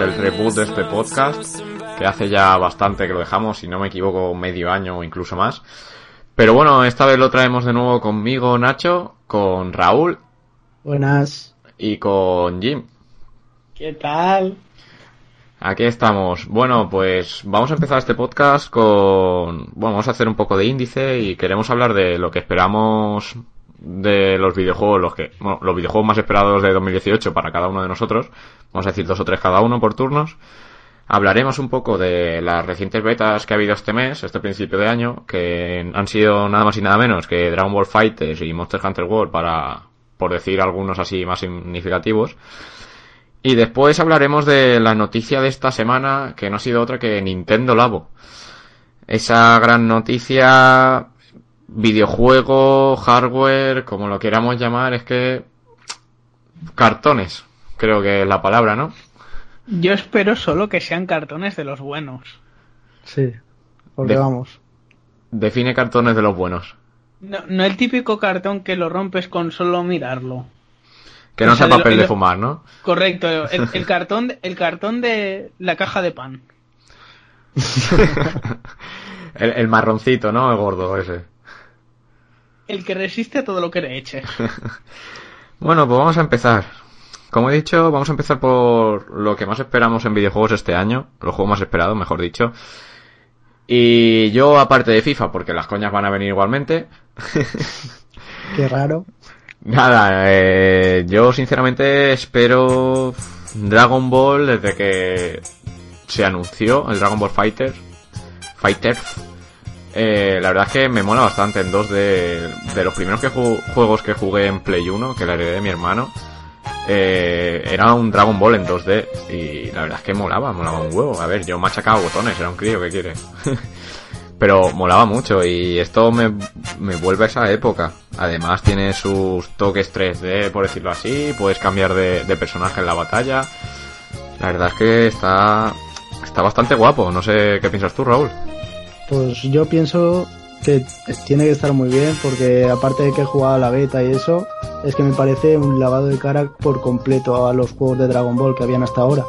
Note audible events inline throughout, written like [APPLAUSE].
el reboot de este podcast, que hace ya bastante que lo dejamos, si no me equivoco, medio año o incluso más. Pero bueno, esta vez lo traemos de nuevo conmigo, Nacho, con Raúl. Buenas. Y con Jim. ¿Qué tal? Aquí estamos. Bueno, pues vamos a empezar este podcast con... Bueno, vamos a hacer un poco de índice y queremos hablar de lo que esperamos de los videojuegos, los que, bueno, los videojuegos más esperados de 2018 para cada uno de nosotros. Vamos a decir dos o tres cada uno por turnos. Hablaremos un poco de las recientes betas que ha habido este mes, este principio de año, que han sido nada más y nada menos que Dragon Ball Fighters y Monster Hunter World para, por decir algunos así más significativos. Y después hablaremos de la noticia de esta semana, que no ha sido otra que Nintendo Labo. Esa gran noticia, videojuego, hardware, como lo queramos llamar, es que... Cartones, creo que es la palabra, ¿no? Yo espero solo que sean cartones de los buenos. Sí, porque De- vamos. Define cartones de los buenos. No, no el típico cartón que lo rompes con solo mirarlo. Que no O sea, sea lo- papel de lo- fumar, ¿no? Correcto, el, el [LAUGHS] cartón, de- el cartón de la caja de pan. [LAUGHS] el, el marroncito, ¿no? El gordo ese. El que resiste a todo lo que le eches. [LAUGHS] Bueno, pues vamos a empezar. Como he dicho, vamos a empezar por lo que más esperamos en videojuegos este año. Los juegos más esperados, mejor dicho. Y yo, aparte de FIFA, porque las coñas van a venir igualmente. [LAUGHS] Qué raro. Nada, eh, yo sinceramente espero Dragon Ball desde que se anunció el Dragon Ball Fighter. Fighter. Eh, la verdad es que me mola bastante en dos de, de los primeros juegos que jugué en Play 1, que la heredé de mi hermano. eh, era un Dragon Ball en 2D y la verdad es que molaba, molaba un huevo. A ver, yo machacaba botones, era un crío, ¿qué quiere? [LAUGHS] Pero molaba mucho y esto me, me vuelve a esa época. Además tiene sus toques 3D, por decirlo así, puedes cambiar de, de personaje en la batalla. La verdad es que está, está bastante guapo, no sé qué piensas tú, Raúl. Pues yo pienso que tiene que estar muy bien porque aparte de que he jugado a la beta y eso, es que me parece un lavado de cara por completo a los juegos de Dragon Ball que habían hasta ahora.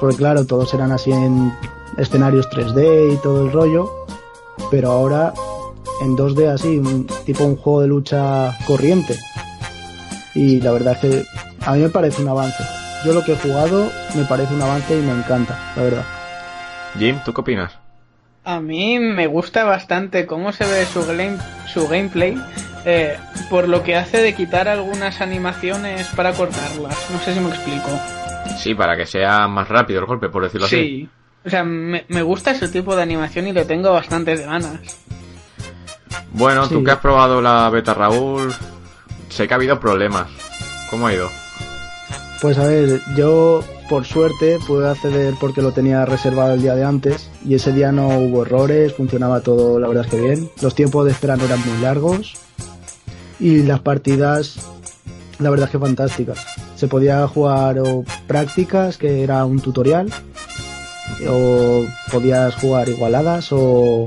Porque claro, todos eran así en escenarios 3D y todo el rollo, pero ahora en 2D así, un- tipo un juego de lucha corriente. Y la verdad es que a mí me parece un avance. Yo lo que he jugado me parece un avance y me encanta, la verdad. Jim, ¿tú qué opinas? A mí me gusta bastante cómo se ve su, game- su gameplay, eh, por lo que hace de quitar algunas animaciones para cortarlas. No sé si me explico. Sí, para que sea más rápido el golpe, por decirlo así. Sí. O sea, me, me gusta ese tipo de animación y le tengo bastantes ganas. Bueno, tú Sí. que has probado la beta, Raúl, sé que ha habido problemas. ¿Cómo ha ido? Pues a ver, yo por suerte pude acceder porque lo tenía reservado el día de antes y ese día no hubo errores, funcionaba todo la verdad es que bien. Los tiempos de espera no eran muy largos y las partidas la verdad es que fantásticas. Se podía jugar o prácticas, que era un tutorial, o podías jugar igualadas o,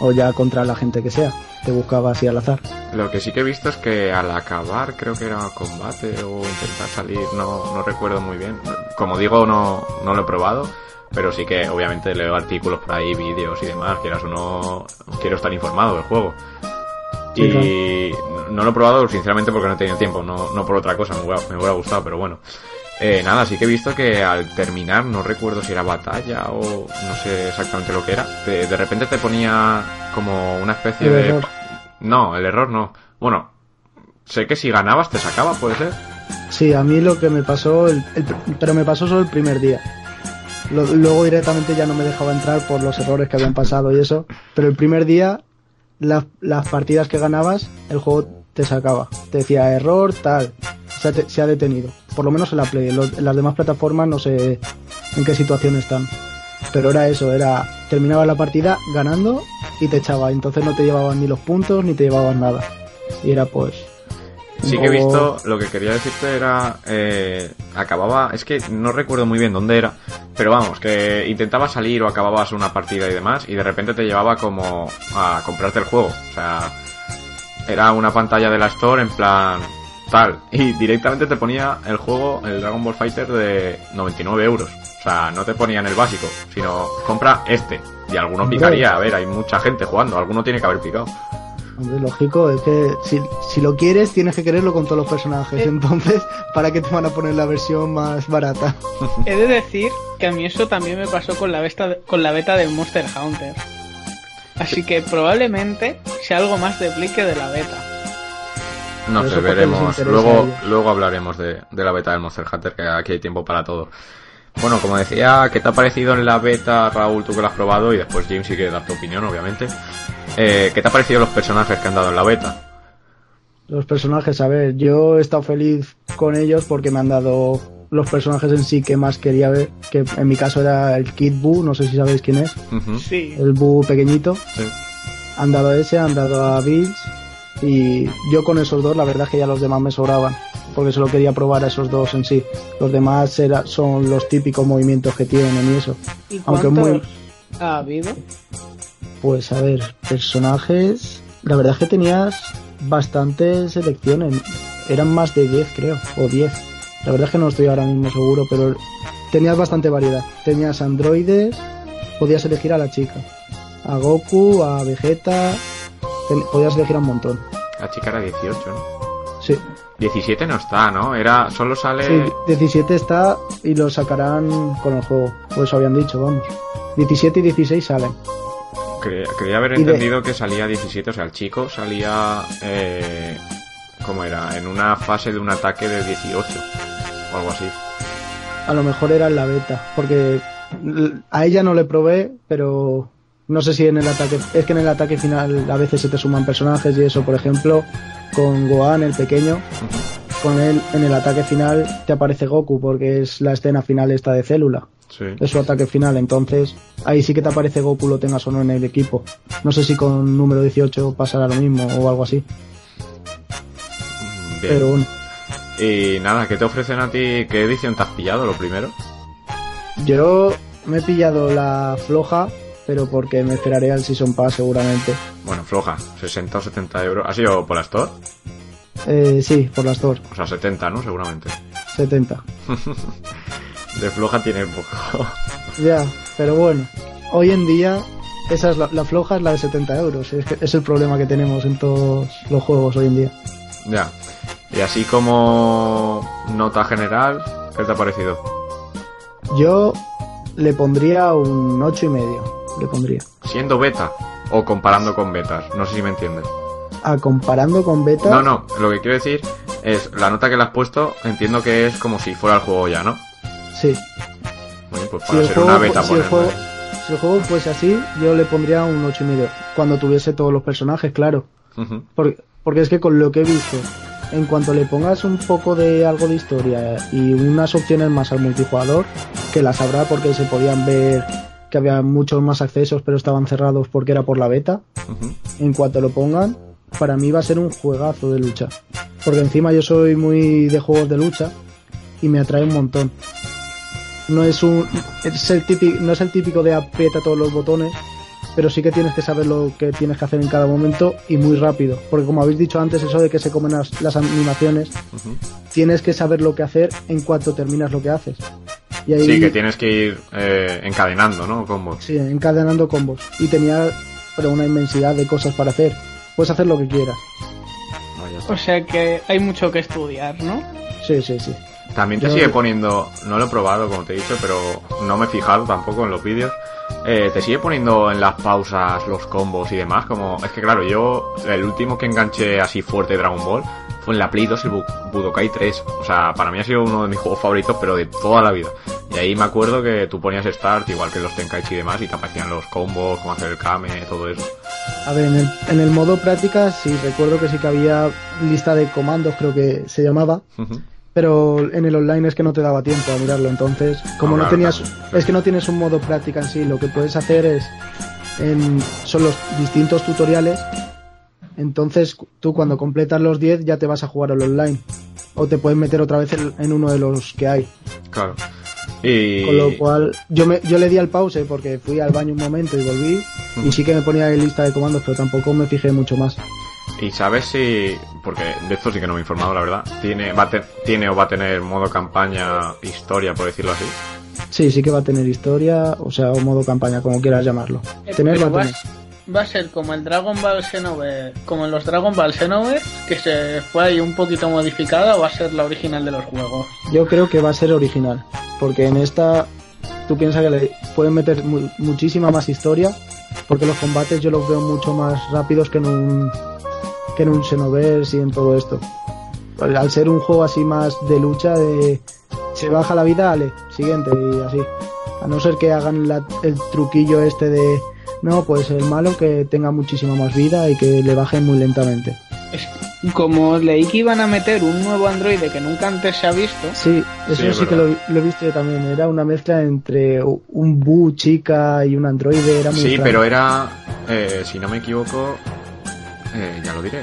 o ya contra la gente que sea. Te buscaba así al azar. Lo que sí que he visto es que al acabar, creo que era combate o intentar salir, no, no recuerdo muy bien. Como digo, no, no lo he probado, pero sí que obviamente leo artículos por ahí, vídeos y demás, quieras o no, quiero estar informado del juego. Sí, y no lo he probado sinceramente porque no he tenido tiempo, no, no por otra cosa, me hubiera, me hubiera gustado, pero bueno. Eh, nada, sí que he visto que al terminar, no recuerdo si era batalla o no sé exactamente lo que era, de, de repente te ponía como una especie El de... error. No, el error no. Bueno, sé que si ganabas te sacaba, puede ser. Sí, a mí lo que me pasó, el- pero me pasó solo el primer día. Lo- luego directamente ya no me dejaba entrar por los errores que habían pasado y eso. Pero el primer día, la- las partidas que ganabas, el juego te sacaba. Te decía error, tal. Se ha, te- se ha detenido. Por lo menos en la Play. En, los- en las demás plataformas no sé en qué situación están. Pero era eso, era terminaba la partida ganando y te echaba. Entonces no te llevaban ni los puntos ni te llevaban nada. Y era pues. Sí que he visto, lo que quería decirte era, eh, acababa, es que no recuerdo muy bien dónde era, pero vamos, que intentaba salir o acababas una partida y demás, y de repente te llevaba como a comprarte el juego, o sea, era una pantalla de la Store en plan tal, y directamente te ponía el juego, el Dragon Ball Fighter de 99 euros, o sea, no te ponían el básico, sino compra este, y alguno picaría, a ver, hay mucha gente jugando, alguno tiene que haber picado. Hombre, lógico, es que si, si lo quieres tienes que quererlo con todos los personajes. Eh. Entonces, ¿para qué te van a poner la versión más barata? [LAUGHS] He de decir que a mí eso también me pasó con la beta, con la beta del Monster Hunter. Así que probablemente sea algo más de Play que de la beta. No sé, veremos. Luego, luego hablaremos de, de la beta del Monster Hunter, que aquí hay tiempo para todo. Bueno, como decía, ¿qué te ha parecido en la beta, Raúl, tú que lo has probado? Y después James sí que dar tu opinión, obviamente. Eh, ¿Qué te ha parecido los personajes que han dado en la beta? Los personajes, a ver, yo he estado feliz con ellos porque me han dado los personajes en sí que más quería ver, que en mi caso era el Kid Buu, no sé si sabéis quién es, Sí. el Buu pequeñito. sí. Han dado a ese, han dado a Bills y yo con esos dos la verdad es que ya los demás me sobraban porque solo quería probar a esos dos en sí. Los demás era, son los típicos movimientos que tienen y eso. ¿Y Aunque muy- ha habido? Pues a ver, personajes. La verdad es que tenías bastantes selecciones. Eran más de 10, creo, o 10. La verdad es que no estoy ahora mismo seguro, pero tenías bastante variedad. Tenías androides, podías elegir a la chica, a Goku, a Vegeta. Podías elegir a un montón. La chica era 18, ¿no? Sí, 17 no está, ¿no? Era, solo sale... sí, 17 está y lo sacarán con el juego. O eso habían dicho, vamos. 17 y 16 salen. Cre- Creía haber Y de- entendido que salía 17, o sea, el chico salía... Eh, ¿Cómo era? En una fase de un ataque de 18, o algo así. A lo mejor era en la beta, porque a ella no le probé, pero no sé si en el ataque, es que en el ataque final a veces se te suman personajes y eso, por ejemplo, con Gohan el pequeño, con él en el ataque final te aparece Goku porque es la escena final esta de célula, Sí. es su ataque final, entonces ahí sí que te aparece Goku lo tengas o no en el equipo. No sé si con número 18 pasará lo mismo o algo así, Bien. pero bueno, Y nada, ¿qué te ofrecen a ti? ¿Qué edición te has pillado, lo primero? yo me he pillado la floja, pero porque me esperaré al Season Pass seguramente. Bueno, floja, 60 o 70 euros. ¿Ha sido por la Store? Eh, sí, por las dos, O sea, 70, ¿no? Seguramente. 70. [LAUGHS] De floja tiene poco. [LAUGHS] Ya, pero bueno, hoy en día esa es la, la floja es la de 70 euros. Es, que es el problema que tenemos en todos los juegos hoy en día. ya. Y así como nota general, ¿qué te ha parecido? Yo le pondría un ocho y medio. Le pondría. Siendo beta o comparando con betas, no sé si me entiendes. Ah, comparando con beta. No, no, lo que quiero decir es la nota que le has puesto, entiendo que es como si fuera el juego ya, ¿no? Sí. Bueno, pues Si para el, ser juego, una beta, si, el juego, si el juego fuese así, yo le pondría un ocho y medio. Cuando tuviese todos los personajes, claro. Porque, porque es que con lo que he visto, en cuanto le pongas un poco de algo de historia y unas opciones más al multijugador, que las habrá porque se podían ver que había muchos más accesos pero estaban cerrados porque era por la beta, en cuanto lo pongan, para mí va a ser un juegazo de lucha. Porque encima yo soy muy de juegos de lucha y me atrae un montón. No es un es el típico, no es el típico de aprieta todos los botones, pero sí que tienes que saber lo que tienes que hacer en cada momento y muy rápido. Porque como habéis dicho antes, eso de que se comen las, las animaciones, tienes que saber lo que hacer en cuanto terminas lo que haces. Y ahí, Sí, que tienes que ir eh, encadenando, ¿no? Combos. sí, encadenando combos. Y tenía pero una inmensidad de cosas para hacer. Puedes hacer lo que quieras. No. O sea que hay mucho que estudiar, ¿no? Sí, sí, sí. También te Yo- sigue poniendo, no lo he probado como te he dicho, pero no me he fijado tampoco en los vídeos. Eh, te sigue poniendo en las pausas los combos y demás, como es que claro, yo el último que enganché así fuerte Dragon Ball fue en la Play 2 el Bu- Budokai 3. O sea, para mí ha sido uno de mis juegos favoritos, pero de toda la vida. Y ahí me acuerdo que tú ponías Start, igual que los Tenkaichi y demás, y te aparecían los combos, cómo hacer el Kame, todo eso. A ver, en el, en el modo práctica sí recuerdo que sí que había lista de comandos, creo que se llamaba. Pero en el online es que no te daba tiempo a mirarlo, entonces como No, no, claro, tenías, claro. es que no tienes un modo práctica en sí, lo que puedes hacer es en, son los distintos tutoriales. Entonces tú cuando completas los 10 ya te vas a jugar al online. O te puedes meter otra vez en, en uno de los que hay. Claro. Y... Con lo cual, yo, me, yo le di al pause porque fui al baño un momento y volví. Y sí que me ponía en lista de comandos, pero tampoco me fijé mucho más. ¿Y sabes si, porque de esto sí que no me he informado, la verdad, tiene, va a te- tiene o va a tener modo campaña, historia, por decirlo así? Sí, sí que va a tener historia, o sea, o modo campaña, como quieras llamarlo. Eh, Tener pero va a tener. va a ser como el Dragon Ball Xenoverse, como en los Dragon Ball Xenoverse, que se fue ahí un poquito modificada, o va a ser la original de los juegos. Yo creo que va a ser original, porque en esta tú piensas que le pueden meter mu- muchísima más historia, porque los combates yo los veo mucho más rápidos que en un que en un Xenoverse y en todo esto. Al al ser un juego así más de lucha, de se baja la vida, ale, siguiente y así. A no ser que hagan la- el truquillo este de no, pues el malo que tenga muchísima más vida y que le bajen muy lentamente. Es como leí que iban a meter un nuevo androide que nunca antes se ha visto. Sí, eso Sí, que lo, he visto yo también. Era una mezcla entre un Bu chica y un androide. Era muy Sí, extraño. pero era, eh, si no me equivoco, eh, ya lo diré,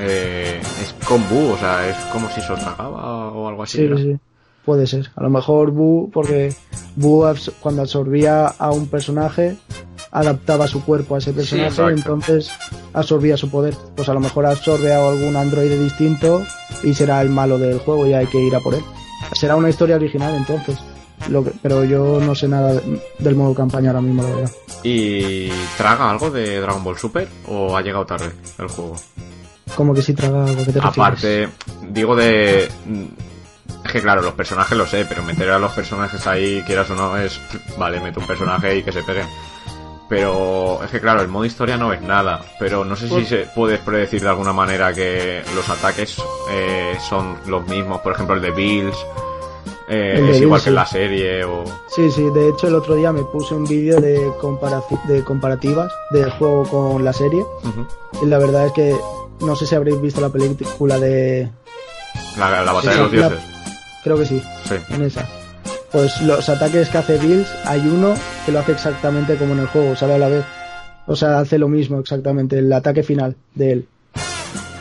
eh, es con Bu, o sea, es como si se os tragaba o algo así. Sí, ¿no? sí, sí. Puede ser. A lo mejor Bu, porque Bu abs- cuando absorbía a un personaje, adaptaba su cuerpo a ese personaje, exacto. entonces absorbía su poder. Pues a lo mejor absorbe a algún androide distinto y será el malo del juego y hay que ir a por él. Será una historia original entonces. Lo que- pero yo no sé nada de- del modo campaña ahora mismo, la verdad. ¿Y traga algo de Dragon Ball Super o ha llegado tarde el juego? Como que si traga algo que te refieres? Aparte, digo de... Es que claro, los personajes lo sé, pero meter a los personajes ahí, quieras o no, es... Vale, meto un personaje y que se peguen. Pero es que claro, el modo historia no es nada. Pero no sé si Pues- se puedes predecir de alguna manera que los ataques eh, son los mismos. Por ejemplo, el de Bills eh, es igual que en la serie o... Sí, sí, de hecho el otro día me puse un vídeo de, de comparativas del juego con la serie y la verdad es que no sé si habréis visto la película de... La, la batalla Sí, de los la- dioses. Creo que sí, Sí. en esa. Pues los ataques que hace Bills, hay uno que lo hace exactamente como en el juego, sale a la vez. O sea, hace lo mismo exactamente, el ataque final de él.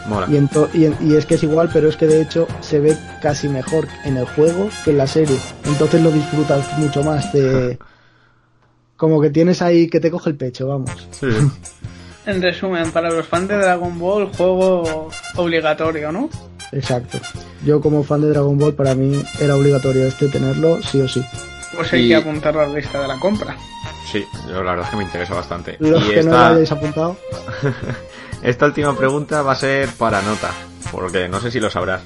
Mola. Y, ento- y, en- y es que es igual, pero es que de hecho se ve casi mejor en el juego que en la serie. Entonces lo disfrutas mucho más. De... [LAUGHS] Como que tienes ahí que te coge el pecho, vamos. Sí. [LAUGHS] En resumen, para los fans de Dragon Ball, juego obligatorio, ¿no? Exacto. Yo como fan de Dragon Ball, para mí era obligatorio este tenerlo, sí o sí. Pues hay Y- que apuntarlo a la lista de la compra. Sí, yo la verdad es que me interesa bastante. Los y que no lo hayáis apuntado, [LAUGHS] Esta última pregunta va a ser para nota, porque no sé si lo sabrás.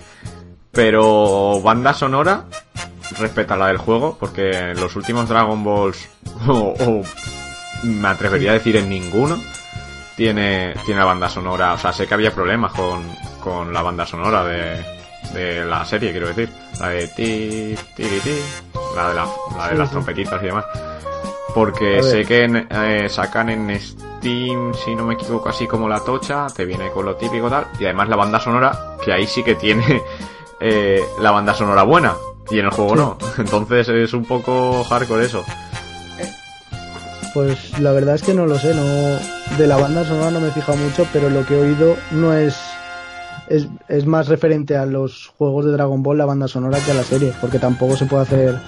Pero banda sonora respeta a la del juego, porque en los últimos Dragon Balls, [LAUGHS] o, o me atrevería a decir en ninguno, tiene, tiene la banda sonora. O sea, sé que había problemas con, con la banda sonora de, de la serie, quiero decir. La de ti, ti, ti, ti, la de, la, la de Sí, las sí. trompetitas y demás. Porque sé que en- eh, sacan en Steam, si no me equivoco, así como la tocha, te viene con lo típico tal, y además la banda sonora, que ahí sí que tiene [LAUGHS] eh, la banda sonora buena, y en el juego Sí. no. [LAUGHS] Entonces es un poco hardcore eso. pues la verdad es que no lo sé, no de la banda sonora no me he fijado mucho, pero lo que he oído no es es, es más referente a los juegos de Dragon Ball la banda sonora que a la serie, porque tampoco se puede hacer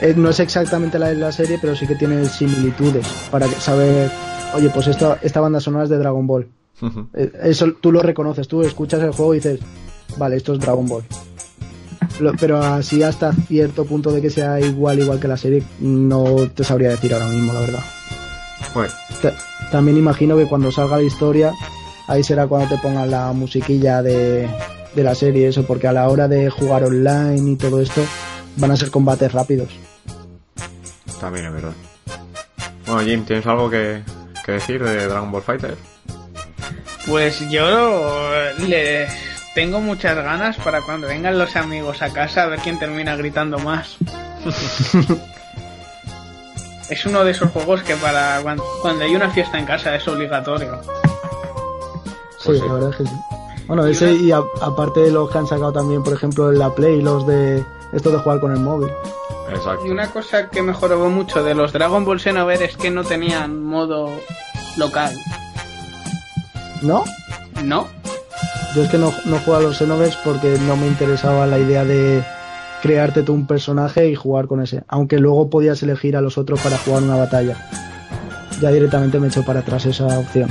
eh, no es exactamente la de la serie, pero sí que tiene similitudes para saber, oye, pues esta esta banda sonora es de Dragon Ball. Eh, Eso tú lo reconoces, tú escuchas el juego y dices, vale, esto es Dragon Ball. Lo- pero así hasta cierto punto de que sea igual, igual que la serie, no te sabría decir ahora mismo, la verdad. Pues, Ta- También imagino que cuando salga la historia, ahí será cuando te pongan la musiquilla de, de la serie, eso, porque a la hora de jugar online y todo esto, van a ser combates rápidos. también es verdad. Bueno, Jim, ¿tienes algo que, que decir de Dragon Ball Fighter? Pues yo le tengo muchas ganas para cuando vengan los amigos a casa a ver quién termina gritando más. [LAUGHS] es uno de esos juegos que para cuan- cuando hay una fiesta en casa es obligatorio. Sí, Pues sí. la verdad es que sí. Bueno, Y ese una- y a- aparte de los que han sacado también, por ejemplo, en la Play, los de esto de jugar con el móvil. Exacto. Y una cosa que mejoró mucho de los Dragon Ball Xenoverse es que no tenían modo local. ¿No? ¿No? Yo es que no, no juego a los Xenoverse porque no me interesaba la idea de crearte tú un personaje y jugar con ese. Aunque luego podías elegir a los otros para jugar una batalla. Ya directamente me echo para atrás esa opción.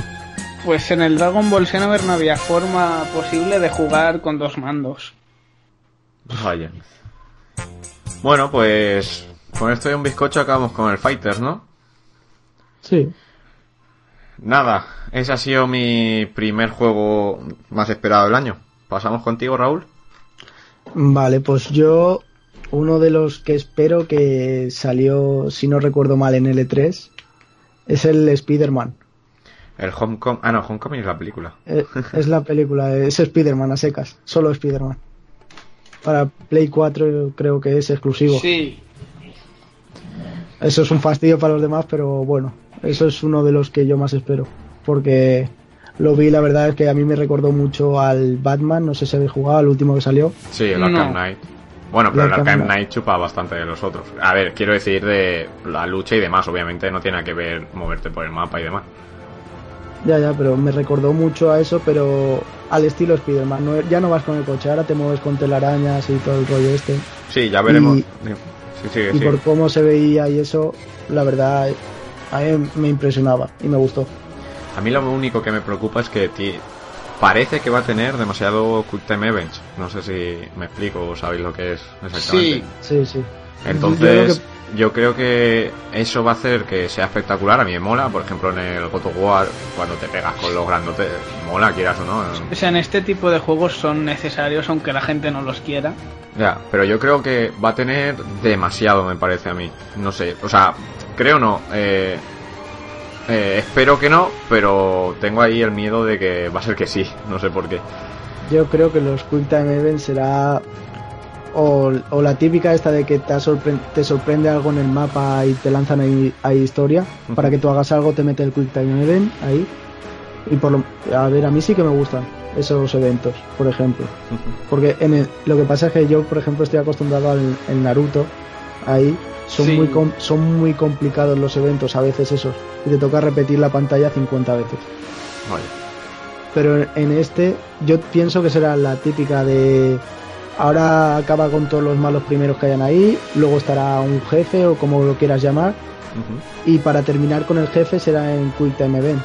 Pues en el Dragon Ball Xenoverse no había forma posible de jugar con dos mandos. Vaya. Bueno, pues con esto de un bizcocho acabamos con el Fighters, ¿no? Sí. Nada, ese ha sido mi primer juego más esperado del año. Pasamos contigo, Raúl. Vale, pues yo uno de los que espero que salió, si no recuerdo mal, en L3 es el Spider-Man. El Homecoming. Ah, no, Homecoming es la película. Eh, Es la película, es Spider-Man a secas, solo Spider-Man. Para Play 4 creo que es exclusivo. Sí. Eso es un fastidio para los demás, pero bueno, eso es uno de los que yo más espero. Porque lo vi, la verdad es que a mí me recordó mucho al Batman, no sé si habéis jugado, al último que salió. Sí, el No. Arkham Knight. Bueno, pero El Arkham. Knight chupa bastante de los otros. A ver, quiero decir de la lucha y demás. Obviamente no tiene que ver moverte por el mapa y demás. Ya, ya, pero me recordó mucho a eso, pero al estilo Spider-Man. No- ya no vas con el coche, ahora te mueves con telarañas y todo el rollo este. Sí, ya veremos. Y- Sí, sigue, Y sigue. por cómo se veía y eso, la verdad, a mí me impresionaba y me gustó. A mí lo único que me preocupa es que ti- parece que va a tener demasiado Quick Time Events. No sé si me explico o sabéis lo que es exactamente. Sí, sí. Entonces, Yo creo que eso va a hacer que sea espectacular. A mí me mola, por ejemplo, en el God of War, cuando te pegas con los grandotes, mola, quieras o no. O sea, en este tipo de juegos son necesarios aunque la gente no los quiera. Ya, pero yo creo que va a tener demasiado, me parece a mí. No sé, o sea, creo no. Eh, eh, espero que no, pero tengo ahí el miedo de que va a ser que sí. No sé por qué. Yo creo que los Quick Time Events será o, o la típica esta de que te, sorpre- te sorprende algo en el mapa y te lanzan ahí, ahí historia. Para que tú hagas algo te mete el Quick Time Event ahí. Y por lo, a ver, a mí sí que me gustan esos eventos, por ejemplo. Porque en el- lo que pasa es que yo, por ejemplo, estoy acostumbrado al el Naruto. Ahí son, Sí. muy com- son muy complicados los eventos, a veces esos. Y te toca repetir la pantalla 50 veces. Vale. Pero en este yo pienso que será la típica de ahora acaba con todos los malos primeros que hayan ahí, luego estará un jefe o como lo quieras llamar, y para terminar con el jefe será en Quick Time Event.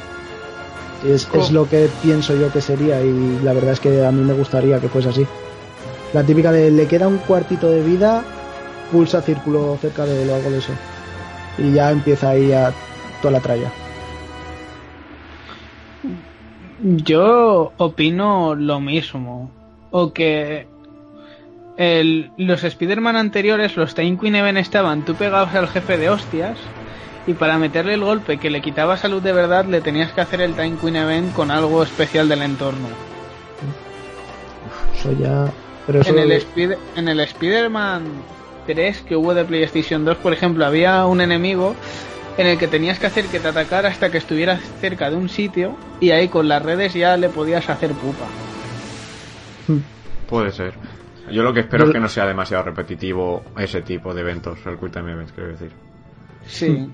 Es, es Oh. lo que pienso yo que sería y la verdad es que a mí me gustaría que fuese así. La típica de le queda un cuartito de vida, pulsa círculo cerca de él o algo de eso. Y ya empieza ahí a toda la tralla. Yo opino lo mismo. O que el- los Spider-Man anteriores, los Time Queen Event estaban tú pegados al jefe de hostias y para meterle el golpe que le quitaba salud de verdad le tenías que hacer el Time Queen Event con algo especial del entorno. Eso ya... Pero eso... En el, Spider- en el Spider-Man 3 que hubo de PlayStation 2, por ejemplo, había un enemigo en el que tenías que hacer que te atacara hasta que estuvieras cerca de un sitio y ahí con las redes ya le podías hacer pupa. Puede ser. Yo lo que espero Yo- es que no sea demasiado repetitivo ese tipo de eventos, el Quick Time Events, quiero decir. Sí.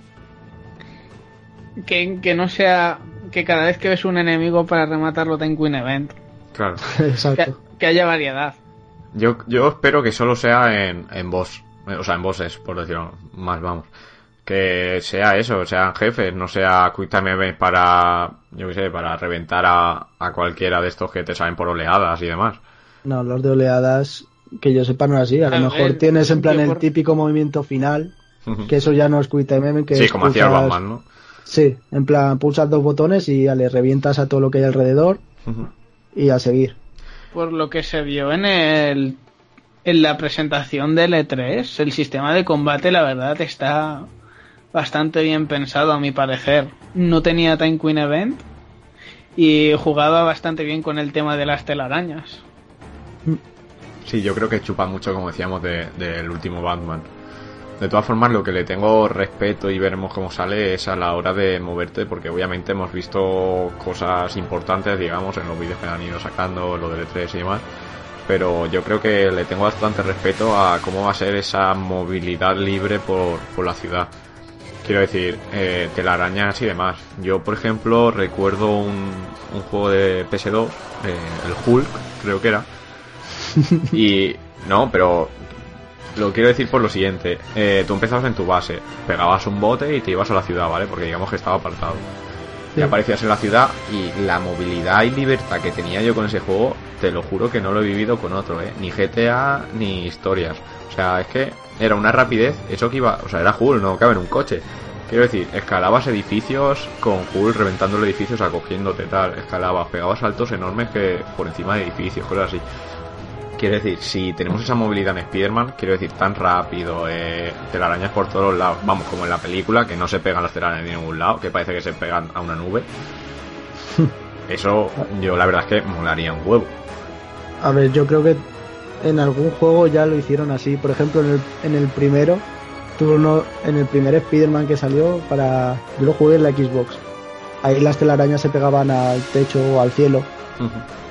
Que, que no sea que cada vez que ves un enemigo para rematarlo ten Queen Event. Claro. [LAUGHS] Que, Exacto. que haya variedad. Yo, yo espero que solo sea en, en boss, o sea, en bosses, por decirlo más, vamos. Que sea eso, sean jefes, no sea Quick Time Events para, yo qué sé, para reventar a, a cualquiera de estos que te salen por oleadas y demás. No, los de oleadas, que yo sepa, no es así. A lo mejor ver, tienes en plan el por- típico movimiento final, que eso ya no es Quick Time que sí, es como hacía el Batman, ¿no? Sí, en plan, pulsas dos botones y ya le revientas a todo lo que hay alrededor y a seguir. Por lo que se vio en el en la presentación del E3, el sistema de combate la verdad está bastante bien pensado a mi parecer. No tenía Time Queen Event y jugaba bastante bien con el tema de las telarañas. Sí, yo creo que chupa mucho, como decíamos, de- del último Batman. De todas formas, lo que le tengo respeto y veremos cómo sale es a la hora de moverte, porque obviamente hemos visto cosas importantes, digamos, en los vídeos que han ido sacando, lo del E3 y demás. pero yo creo que le tengo bastante respeto a cómo va a ser esa movilidad libre por, por la ciudad. Quiero decir, eh, telarañas y demás. Yo, por ejemplo, recuerdo un, un juego de PS2, eh, el Hulk, creo que era. [LAUGHS] Y no, pero lo quiero decir por lo siguiente. Eh, tú empezabas en tu base, pegabas un bote y te ibas a la ciudad, ¿vale? Porque digamos que estaba apartado. Y aparecías en la ciudad y la movilidad y libertad que tenía yo con ese juego, te lo juro que no lo he vivido con otro, ¿eh? Ni GTA ni historias. O sea, es que era una rapidez, eso que iba, o sea, era Hull, no cabe en un coche. Quiero decir, escalabas edificios con Hull reventando los edificios, acogiéndote tal, escalabas, pegabas saltos enormes que por encima de edificios, cosas así. Quiero decir, si tenemos esa movilidad en Spider-Man, quiero decir, tan rápido, eh, telarañas por todos los lados, vamos, como en la película, que no se pegan las telarañas en ningún lado, que parece que se pegan a una nube. [LAUGHS] Eso, yo la verdad es que molaría un huevo. A ver, yo creo que en algún juego ya lo hicieron así. Por ejemplo, en el, en el primero, tú no, en el primer Spider-Man que salió, para yo lo jugué en la Xbox. Ahí las telarañas se pegaban al techo o al cielo.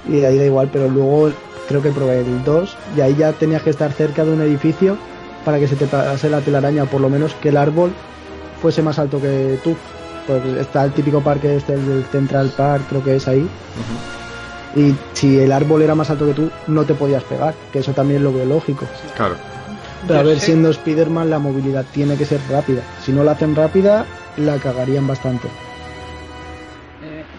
Y ahí da igual, pero luego creo que probé el 2 y ahí ya tenías que estar cerca de un edificio para que se te pase la telaraña, por lo menos que el árbol fuese más alto que tú. Pues está el típico parque este el del Central Park, creo que es ahí. Y si el árbol era más alto que tú, no te podías pegar, que eso también lo veo lógico. Claro. Pero a ver, sé- siendo Spider-Man, la movilidad tiene que ser rápida. Si no la hacen rápida, la cagarían bastante.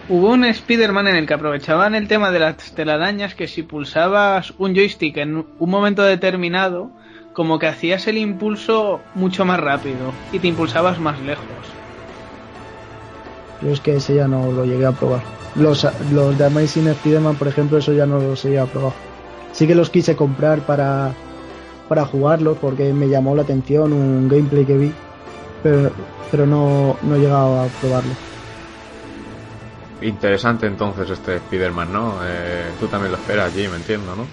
Hubo un Spider-Man en el que aprovechaban el tema de las telarañas que si pulsabas un joystick en un momento determinado, como que hacías el impulso mucho más rápido y te impulsabas más lejos. Yo es que ese ya no lo llegué a probar. Los, los de Amazing Spider-Man, por ejemplo, eso ya no los llegué a probar. Sí que los quise comprar para, para jugarlos porque me llamó la atención un gameplay que vi, pero, pero no, no he llegado a probarlo. Interesante entonces este Spider-Man, ¿no? Eh, tú también lo esperas, Jim, entiendo, ¿no?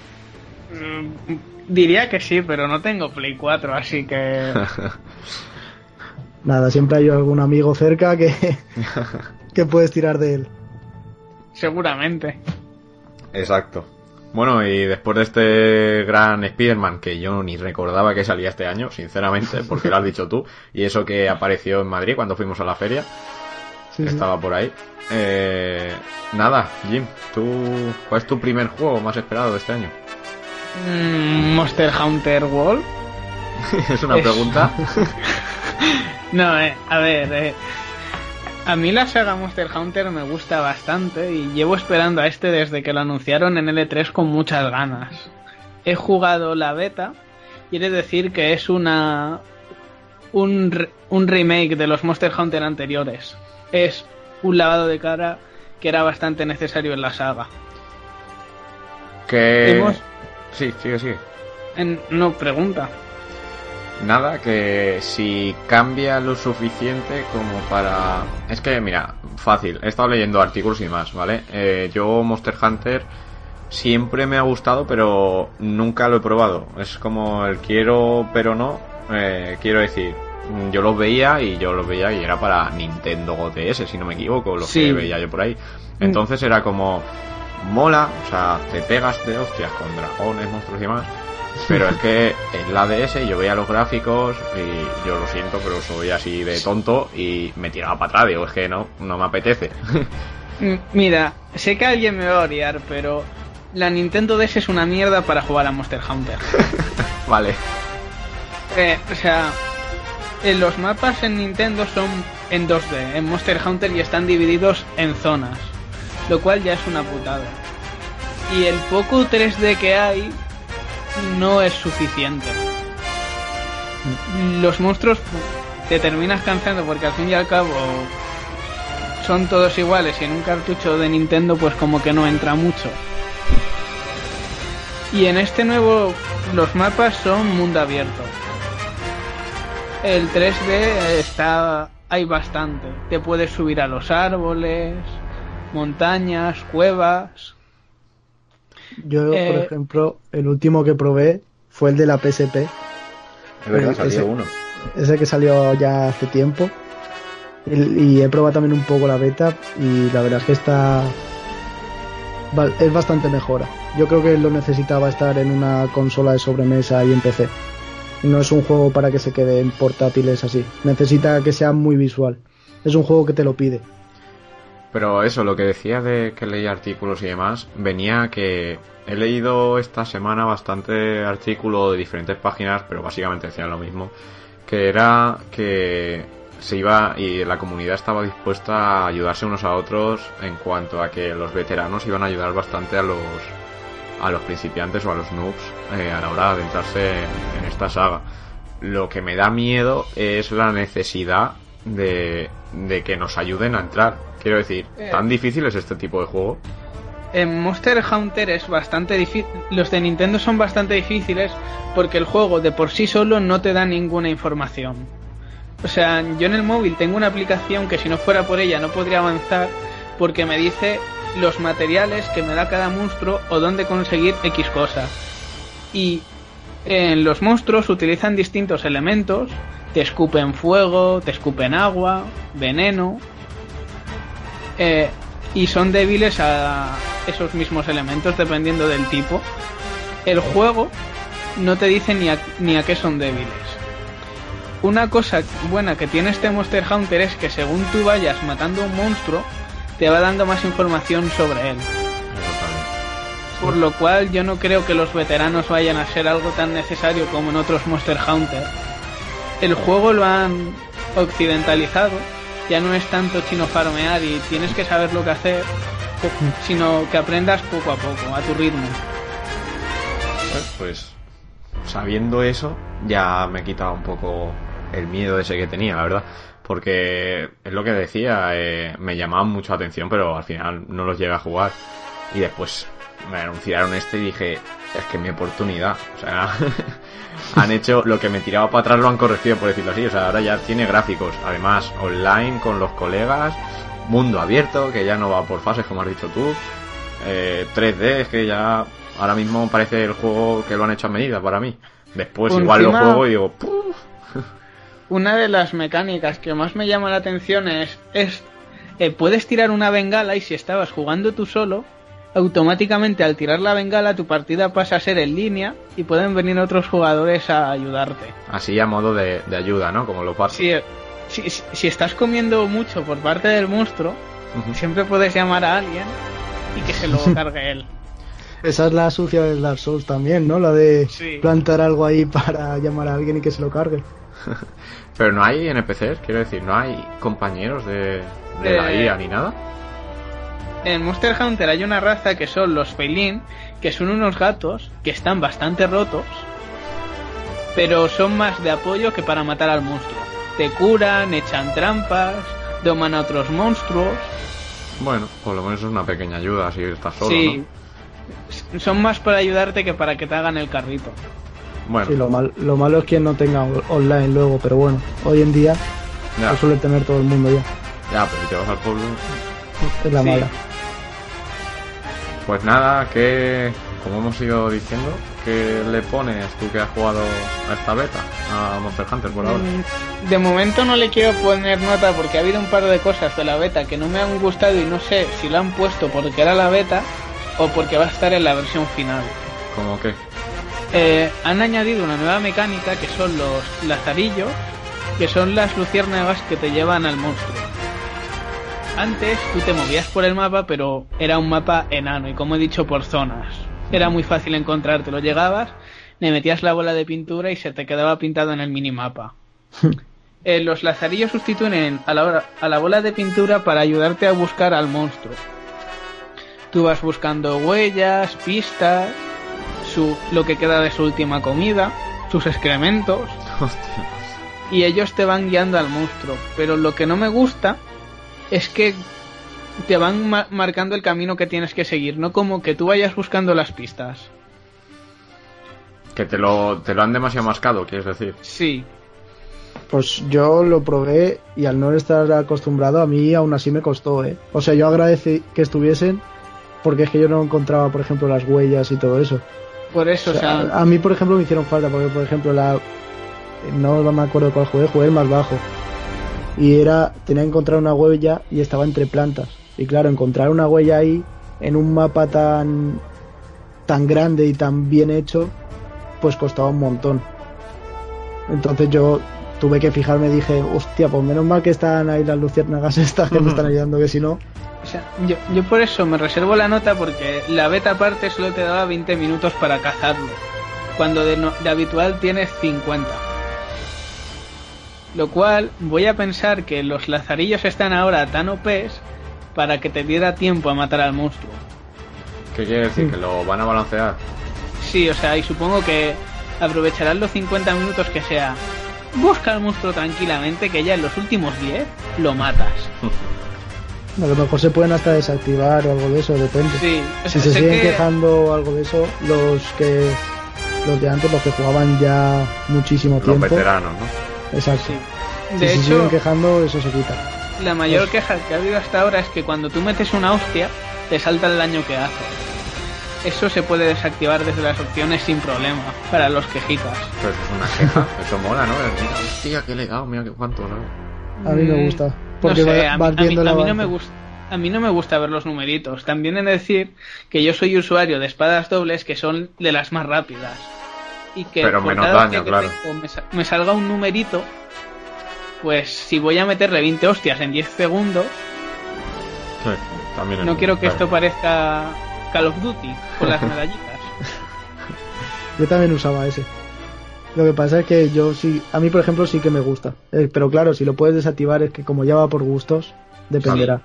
Mm, Diría que sí, pero no tengo Play 4, así que... [LAUGHS] Nada, siempre hay algún amigo cerca que, [LAUGHS] que puedes tirar de él. Seguramente. Exacto. Bueno, y después de este gran Spider-Man que yo ni recordaba que salía este año, sinceramente, porque lo has dicho tú, y eso que apareció en Madrid cuando fuimos a la feria, Sí, sí. estaba por ahí. Eh, nada, Jim, ¿tú, ¿cuál es tu primer juego más esperado de este año? Mm, Monster Hunter World. [LAUGHS] es una Es- pregunta. [LAUGHS] No, eh, a ver, eh, a mí la saga Monster Hunter me gusta bastante y llevo esperando a este desde que lo anunciaron en L3 con muchas ganas. He jugado la beta, quiere decir que es una un, un remake de los Monster Hunter anteriores. Es un lavado de cara que era bastante necesario en la saga. que... Hemos- Sí, sigue, sigue. En- no pregunta. Nada, que si cambia lo suficiente como para... Es que, mira, fácil, he estado leyendo artículos y más, ¿vale? Eh, yo Monster Hunter siempre me ha gustado, pero nunca lo he probado. Es como el quiero, pero no. Eh, quiero decir, yo los veía y yo los veía y era para Nintendo DS, si no me equivoco, los Sí. que veía yo por ahí. Entonces era como... Mola, o sea, te pegas de hostias con dragones, monstruos y demás. Pero es que [LAUGHS] en la DS yo veía los gráficos y yo lo siento, pero soy así de tonto y me tiraba para atrás. Digo, es que no, no me apetece. Mm, Mira, sé que alguien me va a odiar, pero la Nintendo DS es una mierda para jugar a Monster Hunter. [LAUGHS] vale. Eh, o sea, eh, los mapas en Nintendo son en 2D, en Monster Hunter y están divididos en zonas, lo cual ya es una putada. Y el poco 3D que hay no es suficiente. Los monstruos te terminas cansando porque al fin y al cabo son todos iguales y en un cartucho de Nintendo pues como que no entra mucho. Y en este nuevo los mapas son mundo abierto. El 3D está hay bastante. Te puedes subir a los árboles, montañas, cuevas. Yo, Eh, por ejemplo, el último que probé fue el de la PSP, Es verdad, Eh, salió ese- uno. ese que salió ya hace tiempo. Y, y he probado también un poco la beta y la verdad es que está es bastante mejora. Yo creo que lo necesitaba estar en una consola de sobremesa y en PC. No es un juego para que se quede en portátiles así. Necesita que sea muy visual. Es un juego que te lo pide. Pero eso, lo que decía de que leía artículos y demás, venía que he leído esta semana bastante artículos de diferentes páginas, pero básicamente decían lo mismo, que era que se iba y la comunidad estaba dispuesta a ayudarse unos a otros en cuanto a que los veteranos iban a ayudar bastante a los a los principiantes o a los noobs eh, a la hora de adentrarse en esta saga. Lo que me da miedo es la necesidad de, de que nos ayuden a entrar. Quiero decir, Eh. ¿tan difícil es este tipo de juego? En Monster Hunter es bastante difícil. Los de Nintendo son bastante difíciles porque el juego de por sí solo no te da ninguna información. O sea, yo en el móvil tengo una aplicación que si no fuera por ella no podría avanzar porque me dice los materiales que me da cada monstruo o dónde conseguir X cosa. Y en los monstruos utilizan distintos elementos. Te escupen fuego, te escupen agua, veneno. Eh, y son débiles a esos mismos elementos dependiendo del tipo. El juego no te dice ni a, ni a qué son débiles. Una cosa buena que tiene este Monster Hunter es que según tú vayas matando a un monstruo, te va dando más información sobre él. Por lo cual yo no creo que los veteranos vayan a ser algo tan necesario como en otros Monster Hunter. El juego lo han occidentalizado, ya no es tanto chino farmear y tienes que saber lo que hacer, [LAUGHS] sino que aprendas poco a poco, a tu ritmo. Pues, pues, sabiendo eso, ya me he quitado un poco el miedo ese que tenía, la verdad. Porque es lo que decía, eh, me llamaban mucho la atención, pero al final no los llegué a jugar. Y después me anunciaron este y dije, es que es mi oportunidad. O sea, [LAUGHS] han hecho lo que me tiraba para atrás, lo han corregido, por decirlo así. O sea, ahora ya tiene gráficos, además, online con los colegas, mundo abierto, que ya no va por fases, como has dicho tú. Eh, 3D, es que ya ahora mismo parece el juego que lo han hecho a medida para mí. Después igual lo juego y digo, "Puf". [LAUGHS] Una de las mecánicas que más me llama la atención es, es eh, puedes tirar una bengala y si estabas jugando tú solo, automáticamente al tirar la bengala tu partida pasa a ser en línea y pueden venir otros jugadores a ayudarte. así a modo de, de ayuda, ¿no? Como los pasos. Si, si, si- estás comiendo mucho por parte del monstruo, siempre puedes llamar a alguien y que se lo [LAUGHS] cargue él. Esa es la sucia del Dark Souls también, ¿no? La de Sí. plantar algo ahí para llamar a alguien y que se lo cargue. [LAUGHS] Pero no hay NPCs, quiero decir, no hay compañeros de, de la Eh, IA ni nada. En Monster Hunter hay una raza que son los Feilin, que son unos gatos que están bastante rotos, pero son más de apoyo que para matar al monstruo. Te curan, echan trampas, doman a otros monstruos. Bueno, por lo menos es una pequeña ayuda si estás solo, sí, ¿no? son más para ayudarte que para que te hagan el carrito. Bueno, Sí, lo, mal- lo malo es que no tenga on- online luego, pero bueno, hoy en día ya, lo suele tener todo el mundo ya. ya, pero si te vas al pueblo... Es la Sí. mala. Pues nada, que como hemos ido diciendo, ¿qué le pones tú que has jugado a esta beta, a Monster Hunter por ahora? Mm, De momento no le quiero poner nota porque ha habido un par de cosas de la beta que no me han gustado y no sé si la han puesto porque era la beta o porque va a estar en la versión final. ¿Cómo qué? Eh, han añadido una nueva mecánica que son los lazarillos, que son las luciérnagas que te llevan al monstruo. Antes tú te movías por el mapa, pero era un mapa enano y como he dicho por zonas. Era muy fácil encontrártelo. Llegabas, le metías la bola de pintura y se te quedaba pintado en el minimapa. [LAUGHS] Eh, los lazarillos sustituyen a la, hora- a la bola de pintura para ayudarte a buscar al monstruo. Tú vas buscando huellas, pistas, su, lo que queda de su última comida, sus excrementos, Hostia. y ellos te van guiando al monstruo. Pero lo que no me gusta es que te van ma- marcando el camino que tienes que seguir, no como que tú vayas buscando las pistas. Que te lo, te lo han demasiado mascado, quieres decir. Sí, Pues yo lo probé y al no estar acostumbrado a mí aún así me costó, ¿eh? O sea, yo agradecí que estuviesen porque es que yo no encontraba, por ejemplo, las huellas y todo eso. por eso, O o sea, a mí, por ejemplo, me hicieron falta porque, por ejemplo, la no me acuerdo cuál jugué, jugué el más bajo. Y era tenía que encontrar una huella y estaba entre plantas. Y claro, encontrar una huella ahí en un mapa tan tan grande y tan bien hecho, pues costaba un montón. Entonces yo tuve que fijarme dije, hostia, pues menos mal que están ahí las luciérnagas [LAUGHS] estas que me están ayudando, que si no... Sea, yo, yo por eso me reservo la nota porque la beta aparte solo te daba 20 minutos para cazarlo, cuando de, no- de habitual tienes 50. Lo cual voy a pensar que los lazarillos están ahora tan OPs para que te diera tiempo a matar al monstruo. ¿Qué quiere decir? ¿Que lo van a balancear? Sí, o sea, y supongo que aprovecharán los 50 minutos que sea. Busca al monstruo tranquilamente que ya en los últimos 10 lo matas. [LAUGHS] A lo mejor se pueden hasta desactivar o algo de eso, depende. Sí, Si se siguen que- quejando o algo de eso, los que los de antes, los que jugaban ya muchísimo Los tiempo. veteranos, ¿no? Exacto. Sí. Si De se hecho, siguen quejando, eso se quita. la mayor queja que ha habido hasta ahora es que cuando tú metes una hostia, te salta el daño que hace. Eso se puede desactivar desde las opciones sin problema, para los quejitas. Pero eso es una queja. Eso mola, ¿no? Mira, hostia, qué legal, mira qué cuánto, ¿no? A mí me Mm, gusta. Porque no sé, a, mí- viendo a mí no me gusta. A mí no me gusta ver los numeritos. También he de decir que yo soy usuario de espadas dobles que son de las más rápidas. Y que Pero por menos cada daño, que claro. tengo me, sa- me salga un numerito, pues si voy a meterle 20 hostias en 10 segundos, Sí, también es- no quiero que claro. esto parezca Call of Duty con las [LAUGHS] medallitas. Yo también usaba ese. Lo que pasa es que yo sí, a mí por ejemplo sí que me gusta. Eh, pero claro, si lo puedes desactivar es que como ya va por gustos, dependerá.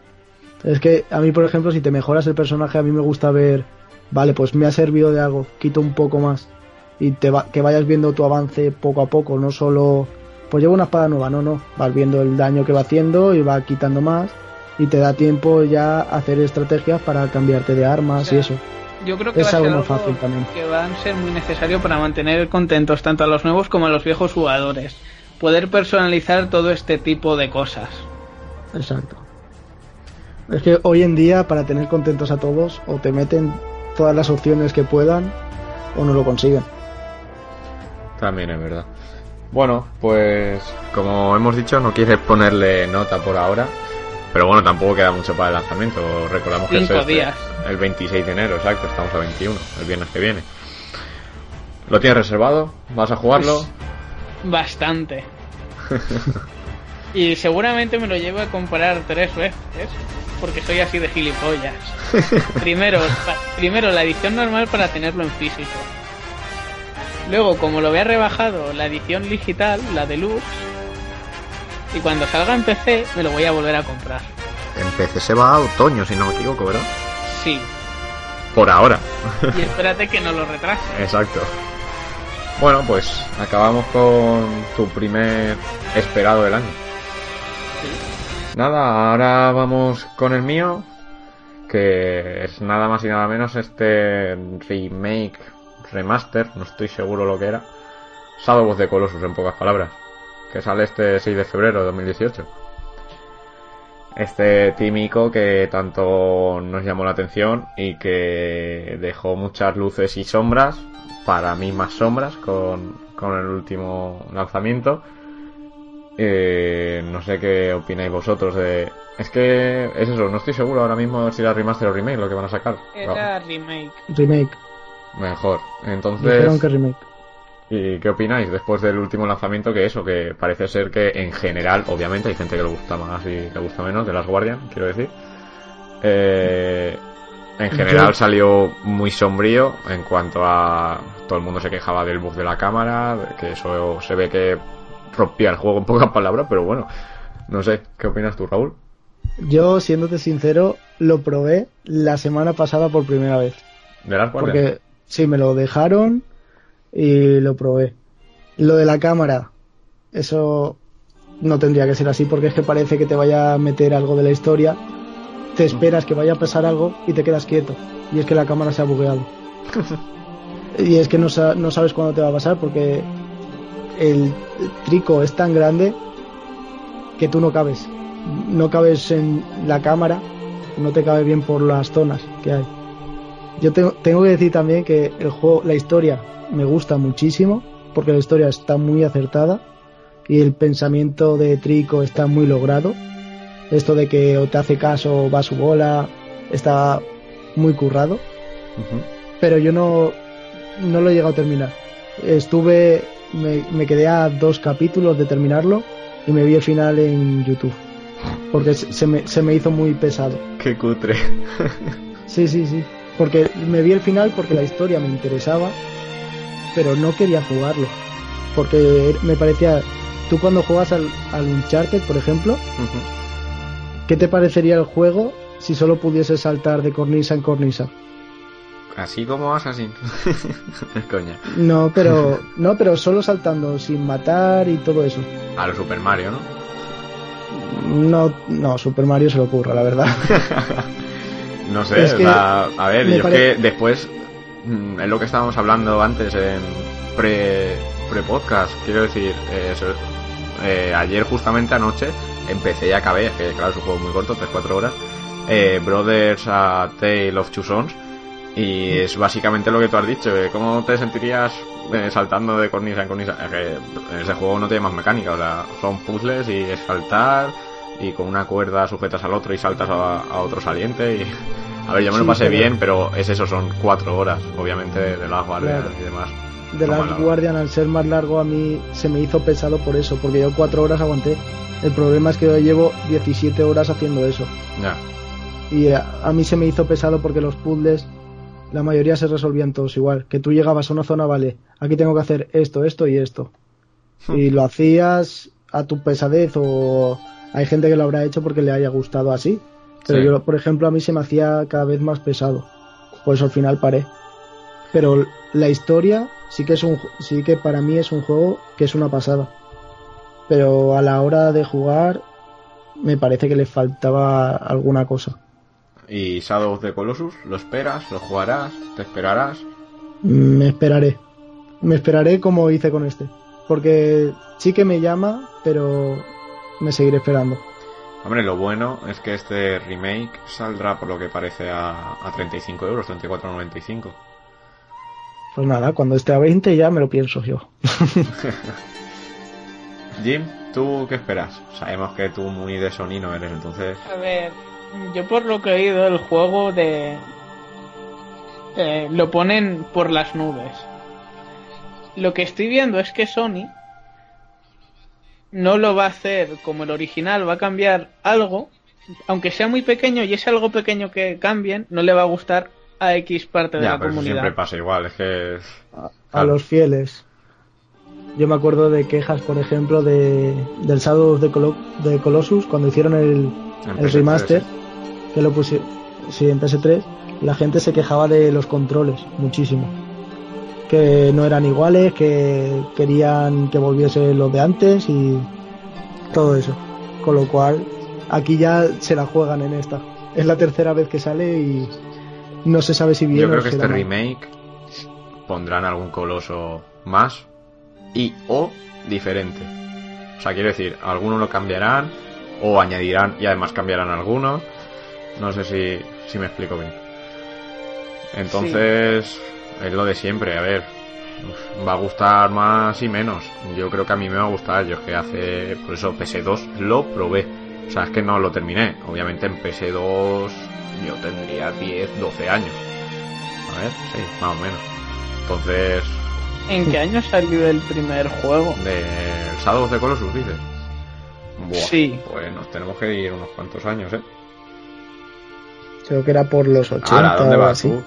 Es que a mí por ejemplo si te mejoras el personaje a mí me gusta ver, vale, pues me ha servido de algo, quito un poco más y te va- que vayas viendo tu avance poco a poco, no solo pues llevo una espada nueva, no, no, vas viendo el daño que va haciendo y va quitando más y te da tiempo ya a hacer estrategias para cambiarte de armas O sea, y eso. Yo creo que Es va a ser algo algo más fácil también. que va a ser muy necesario para mantener contentos tanto a los nuevos como a los viejos jugadores. Poder personalizar todo este tipo de cosas. Exacto. Es que hoy en día, para tener contentos a todos, o te meten todas las opciones que puedan, o no lo consiguen. También es verdad. Bueno, pues como hemos dicho, no quieres ponerle nota por ahora. Pero bueno, tampoco queda mucho para el lanzamiento. Recordamos que es este, el 26 de enero, exacto. Estamos a 21, el viernes que viene. ¿Lo tienes reservado? ¿Vas a jugarlo? Pues, Bastante. [LAUGHS] y seguramente me lo llevo a comprar tres veces, porque soy así de gilipollas. [LAUGHS] primero, primero la edición normal para tenerlo en físico. Luego, como lo vea rebajado, la edición digital, la deluxe. Y cuando salga en PC, me lo voy a volver a comprar. En PC se va a otoño, si no me equivoco, ¿verdad? Sí. Por ahora. Y espérate que no lo retrase. [LAUGHS] Exacto. Bueno, pues acabamos con tu primer esperado del año. Nada, ahora vamos con el mío, que es nada más y nada menos este remake, remaster, no estoy seguro lo que era, Shadow of the Colossus en pocas palabras, que sale este 6 de febrero de 2018. Este tímico que tanto nos llamó la atención y que dejó muchas luces y sombras, para mí más sombras con, con el último lanzamiento. Eh, no sé qué opináis vosotros de... Es que es eso, no estoy seguro ahora mismo si era remaster o remake lo que van a sacar. Era remake. Remake. Mejor. Entonces... Dijeron que remake. ¿Y qué opináis después del último lanzamiento? Que eso, que parece ser que en general, obviamente, hay gente que le gusta más y le gusta menos, de las Guardian, quiero decir. Eh, en general salió muy sombrío en cuanto a. Todo el mundo se quejaba del bug de la cámara, que eso se ve que rompía el juego en pocas palabras, pero bueno, no sé, ¿qué opinas tú, Raúl? Yo, siéndote sincero, lo probé la semana pasada por primera vez. ¿De las Guardian? Porque sí, me lo dejaron y lo probé. Lo de la cámara, eso no tendría que ser así porque es que parece que te vaya a meter algo de la historia, te esperas que vaya a pasar algo y te quedas quieto. Y es que la cámara se ha bugueado. [LAUGHS] y es que no, no sabes cuándo te va a pasar porque el trico es tan grande que tú no cabes. No cabes en la cámara, no te cabe bien por las zonas que hay. Yo tengo, tengo que decir también que el juego, la historia me gusta muchísimo, porque la historia está muy acertada y el pensamiento de Trico está muy logrado. Esto de que o te hace caso o va a su bola, está muy currado, pero yo no, no lo he llegado a terminar. Estuve, me, me quedé a dos capítulos de terminarlo y me vi el final en YouTube. Porque se me, se me hizo muy pesado. Qué cutre. Sí, sí, sí. Porque me vi el final porque la historia me interesaba, pero no quería jugarlo. Porque me parecía, tú cuando juegas al, al Uncharted, por ejemplo, ¿qué te parecería el juego si solo pudieses saltar de cornisa en cornisa? Así como Assassin. [LAUGHS] coña. No, pero [LAUGHS] no, pero solo saltando, sin matar y todo eso. A lo Super Mario, ¿no? No, no, Super Mario se lo ocurra, la verdad. [LAUGHS] no sé, Es que la- a ver, yo pare- es que después, mm, es lo que estábamos hablando antes en pre, pre-podcast, quiero decir, eh, eso, eh, ayer justamente anoche empecé y acabé, que claro, es un juego muy corto, 3-4 horas, eh, Brothers a Tale of Two Sons, y es básicamente lo que tú has dicho, eh, ¿cómo te sentirías eh, saltando de cornisa en cornisa? Que ese juego no tiene más mecánica, o sea, son puzzles y es saltar y con una cuerda sujetas al otro y saltas a, a otro saliente y... A ver, yo me lo pasé bien, pero es eso, son cuatro horas, obviamente, de las guardias Claro. y demás. The Toma Last la- Guardian, al ser más largo, a mí se me hizo pesado por eso, porque yo cuatro horas aguanté. El problema es que yo llevo 17 horas haciendo eso. Ya, Y a, a mí se me hizo pesado porque los puzzles, la mayoría se resolvían todos igual. Que tú llegabas a una zona, vale, aquí tengo que hacer esto, esto y esto. Y lo hacías a tu pesadez o hay gente que lo habrá hecho porque le haya gustado así. Pero Sí. yo, por ejemplo, a mí se me hacía cada vez más pesado. Por eso al final paré. Pero la historia sí que es un sí que para mí es un juego que es una pasada. Pero a la hora de jugar me parece que le faltaba alguna cosa. ¿Y Shadow of the Colossus? ¿Lo esperas? ¿Lo jugarás? ¿Te esperarás? Me esperaré. Me esperaré como hice con este. Porque sí que me llama, pero me seguiré esperando. Hombre, lo bueno es que este remake saldrá por lo que parece a, a 35 euros, 34,95. Pues nada, cuando esté a 20 ya me lo pienso yo. [LAUGHS] Jim, ¿tú qué esperas? Sabemos que tú muy de Sony no eres, entonces... A ver, yo por lo que he oído, el juego de. eh, lo ponen por las nubes. Lo que estoy viendo es que Sony no lo va a hacer como el original, va a cambiar algo, aunque sea muy pequeño y ese algo pequeño que cambien, no le va a gustar a X parte de Ya, la pero comunidad. siempre pasa igual, es que... A, los fieles. Yo me acuerdo de quejas, por ejemplo, de, del Shadow the Colo- de Colossus cuando hicieron el, En el PS3, remaster, que lo pusieron sí, en PS3, la gente se quejaba de los controles muchísimo. Que no eran iguales, que querían que volviese los de antes y todo eso. Con lo cual, aquí ya se la juegan en esta. Es la tercera vez que sale y no se sabe si bien Yo o creo que este mal. remake pondrán algún coloso más y o diferente. O sea, quiero decir, algunos lo cambiarán o añadirán y además cambiarán algunos. No sé si, si me explico bien. Entonces, es lo de siempre, a ver. uf, Va a gustar más y menos. Yo creo que a mí me va a gustar. Yo es que hace, por eso PS2 lo probé. O sea, es que no lo terminé. Obviamente en PS2 yo tendría 10, 12 años. A ver, sí, más o menos. Entonces, ¿En qué año salió el primer juego? del Shadow of the Colossus, dices. Buah, Sí. Pues nos tenemos que ir unos cuantos años, ¿eh? Creo que era por los 80. Ahora, ¿dónde o vas así. tú?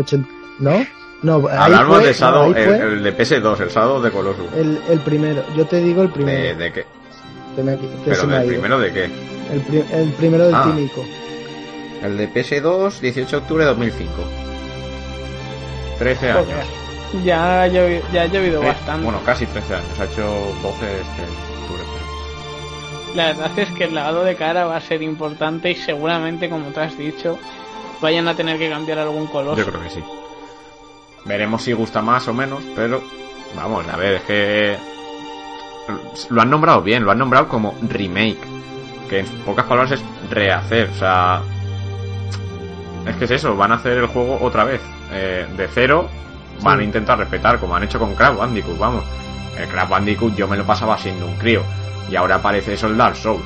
80 ¿No? No, Hablamos fue- de no, ahí el, de PS2, el of the Colossus. el, el primero. Yo te digo el ¿De, primero. de qué? que me- que ¿Pero del primero de qué? El, pri- el primero del Ah. tímico. El de PS2, 18 de octubre de 2005. 13 Joder, años. Ya ha llovi- ya ha llovido Eh, bastante. bueno, casi 13 años. Ha hecho 12 este octubre. La verdad es que el lavado de cara va a ser importante y seguramente, como te has dicho, vayan a tener que cambiar algún color. Yo creo que sí. Veremos si gusta más o menos, pero vamos, a ver, es que lo han nombrado bien, lo han nombrado como remake, que en pocas palabras es rehacer, o sea, es que es eso, van a hacer el juego otra vez, eh, de cero, van a intentar respetar, como han hecho con Crash Bandicoot, vamos. El Crash Bandicoot yo me lo pasaba siendo un crío, y ahora aparece eso el Dark Souls.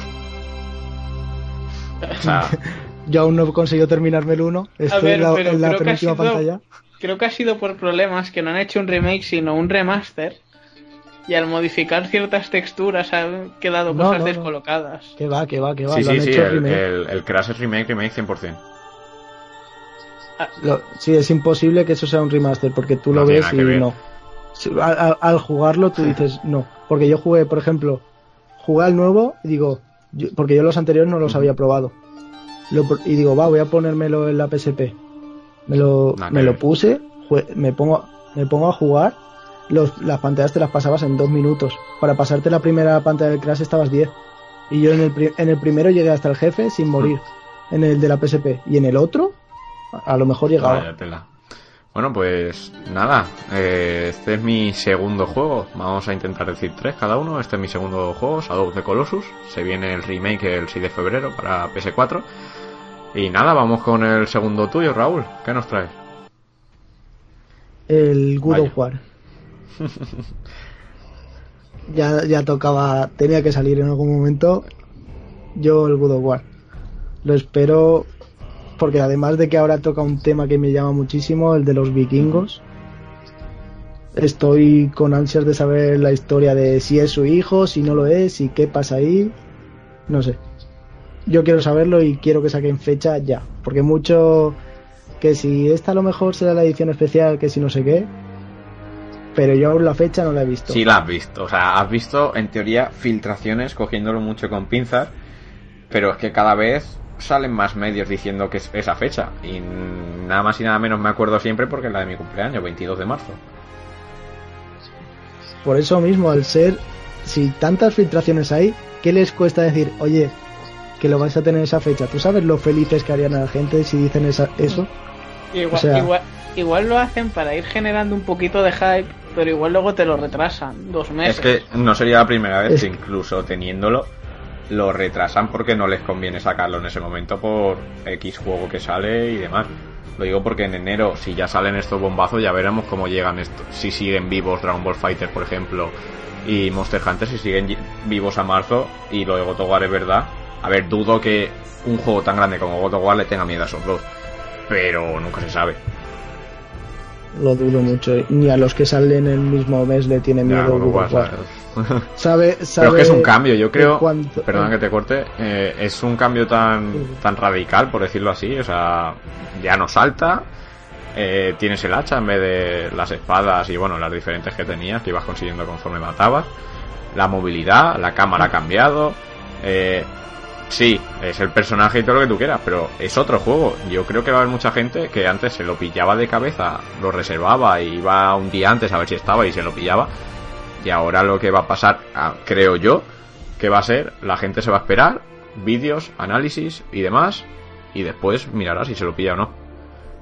O sea, [LAUGHS] Yo aún no he conseguido terminarme el 1. Estoy ver, en la, pero en la penúltima sido- pantalla. Creo que ha sido por problemas que no han hecho un remake, sino un remaster. Y al modificar ciertas texturas han quedado No, cosas no, no. descolocadas. Que va, que va, que va. Sí, lo sí, han sí, hecho el, remake. el, el Crash es remake, remake 100%. Lo- sí, es imposible que eso sea un remaster porque tú No lo ves y no. Al, jugarlo tú dices no. Porque yo jugué, por ejemplo, jugué al nuevo y digo, yo- porque yo los anteriores no los había probado. Lo y digo, va, voy a ponérmelo en la PSP. Me lo, que me lo puse, me pongo, me pongo a jugar. Los, las pantallas te las pasabas en dos minutos. Para pasarte la primera pantalla del Crash estabas 10. Y yo en el, en el primero llegué hasta el jefe sin morir. En el de la PSP. Y en el otro, a, a lo mejor llegaba. Vaya tela. Bueno, pues nada, eh, este es mi segundo juego. Vamos a intentar decir tres cada uno. Este es mi segundo juego, Shadow of the Colossus. Se viene el remake el 6 de febrero para PS4. Y nada, vamos con el segundo tuyo, Raúl. ¿Qué nos traes? El God Vaya. of War. ya, ya tocaba, tenía que salir en algún momento. Yo el God of War. Lo espero porque además de que ahora toca un tema que me llama muchísimo, el de los vikingos. Estoy con ansias de saber la historia de si es su hijo, si no lo es, y qué pasa ahí. No sé. Yo quiero saberlo y quiero que saquen fecha ya. Porque mucho que si esta a lo mejor será la edición especial, que si no sé qué. Pero yo aún la fecha no la he visto. Sí, la has visto. O sea, has visto en teoría filtraciones cogiéndolo mucho con pinzas. Pero es que cada vez salen más medios diciendo que es esa fecha. Y nada más y nada menos me acuerdo siempre porque es la de mi cumpleaños, 22 de marzo. Por eso mismo, al ser, si tantas filtraciones hay, ¿qué les cuesta decir, oye, que lo vais a tener esa fecha? ¿Tú sabes lo felices que harían a la gente si dicen esa- eso? Igual, O sea- igual, igual lo hacen para ir generando un poquito de hype, pero igual luego te lo retrasan dos meses. Es que no sería la primera vez Es- que incluso teniéndolo lo retrasan porque no les conviene sacarlo en ese momento por X juego que sale y demás. Lo digo porque en enero, si ya salen estos bombazos, ya veremos cómo llegan estos. Si siguen vivos Dragon Ball Fighter, por ejemplo, y Monster Hunter, si siguen vivos a marzo y of War es verdad. A ver, dudo que un juego tan grande como God of War le tenga miedo a esos dos. Pero nunca se sabe. Lo dudo mucho. Ni a los que salen el mismo mes le tiene Ya, miedo God of God of War. ¿sabes? [LAUGHS] Sabe, Pero sabe es que es un cambio, yo creo, cuánto- perdona que te corte, eh, es un cambio tan, tan radical, por decirlo así, o sea, ya no salta, eh, tienes el hacha en vez de las espadas y bueno, las diferentes que tenías, que ibas consiguiendo conforme matabas, la movilidad, la cámara ha cambiado, eh, sí, es el personaje y todo lo que tú quieras, pero es otro juego, yo creo que va a haber mucha gente que antes se lo pillaba de cabeza, lo reservaba y iba un día antes a ver si estaba y se lo pillaba, y ahora lo que va a pasar, ah, creo yo, que va a ser, la gente se va a esperar, vídeos, análisis y demás, y después mirará si se lo pilla o no.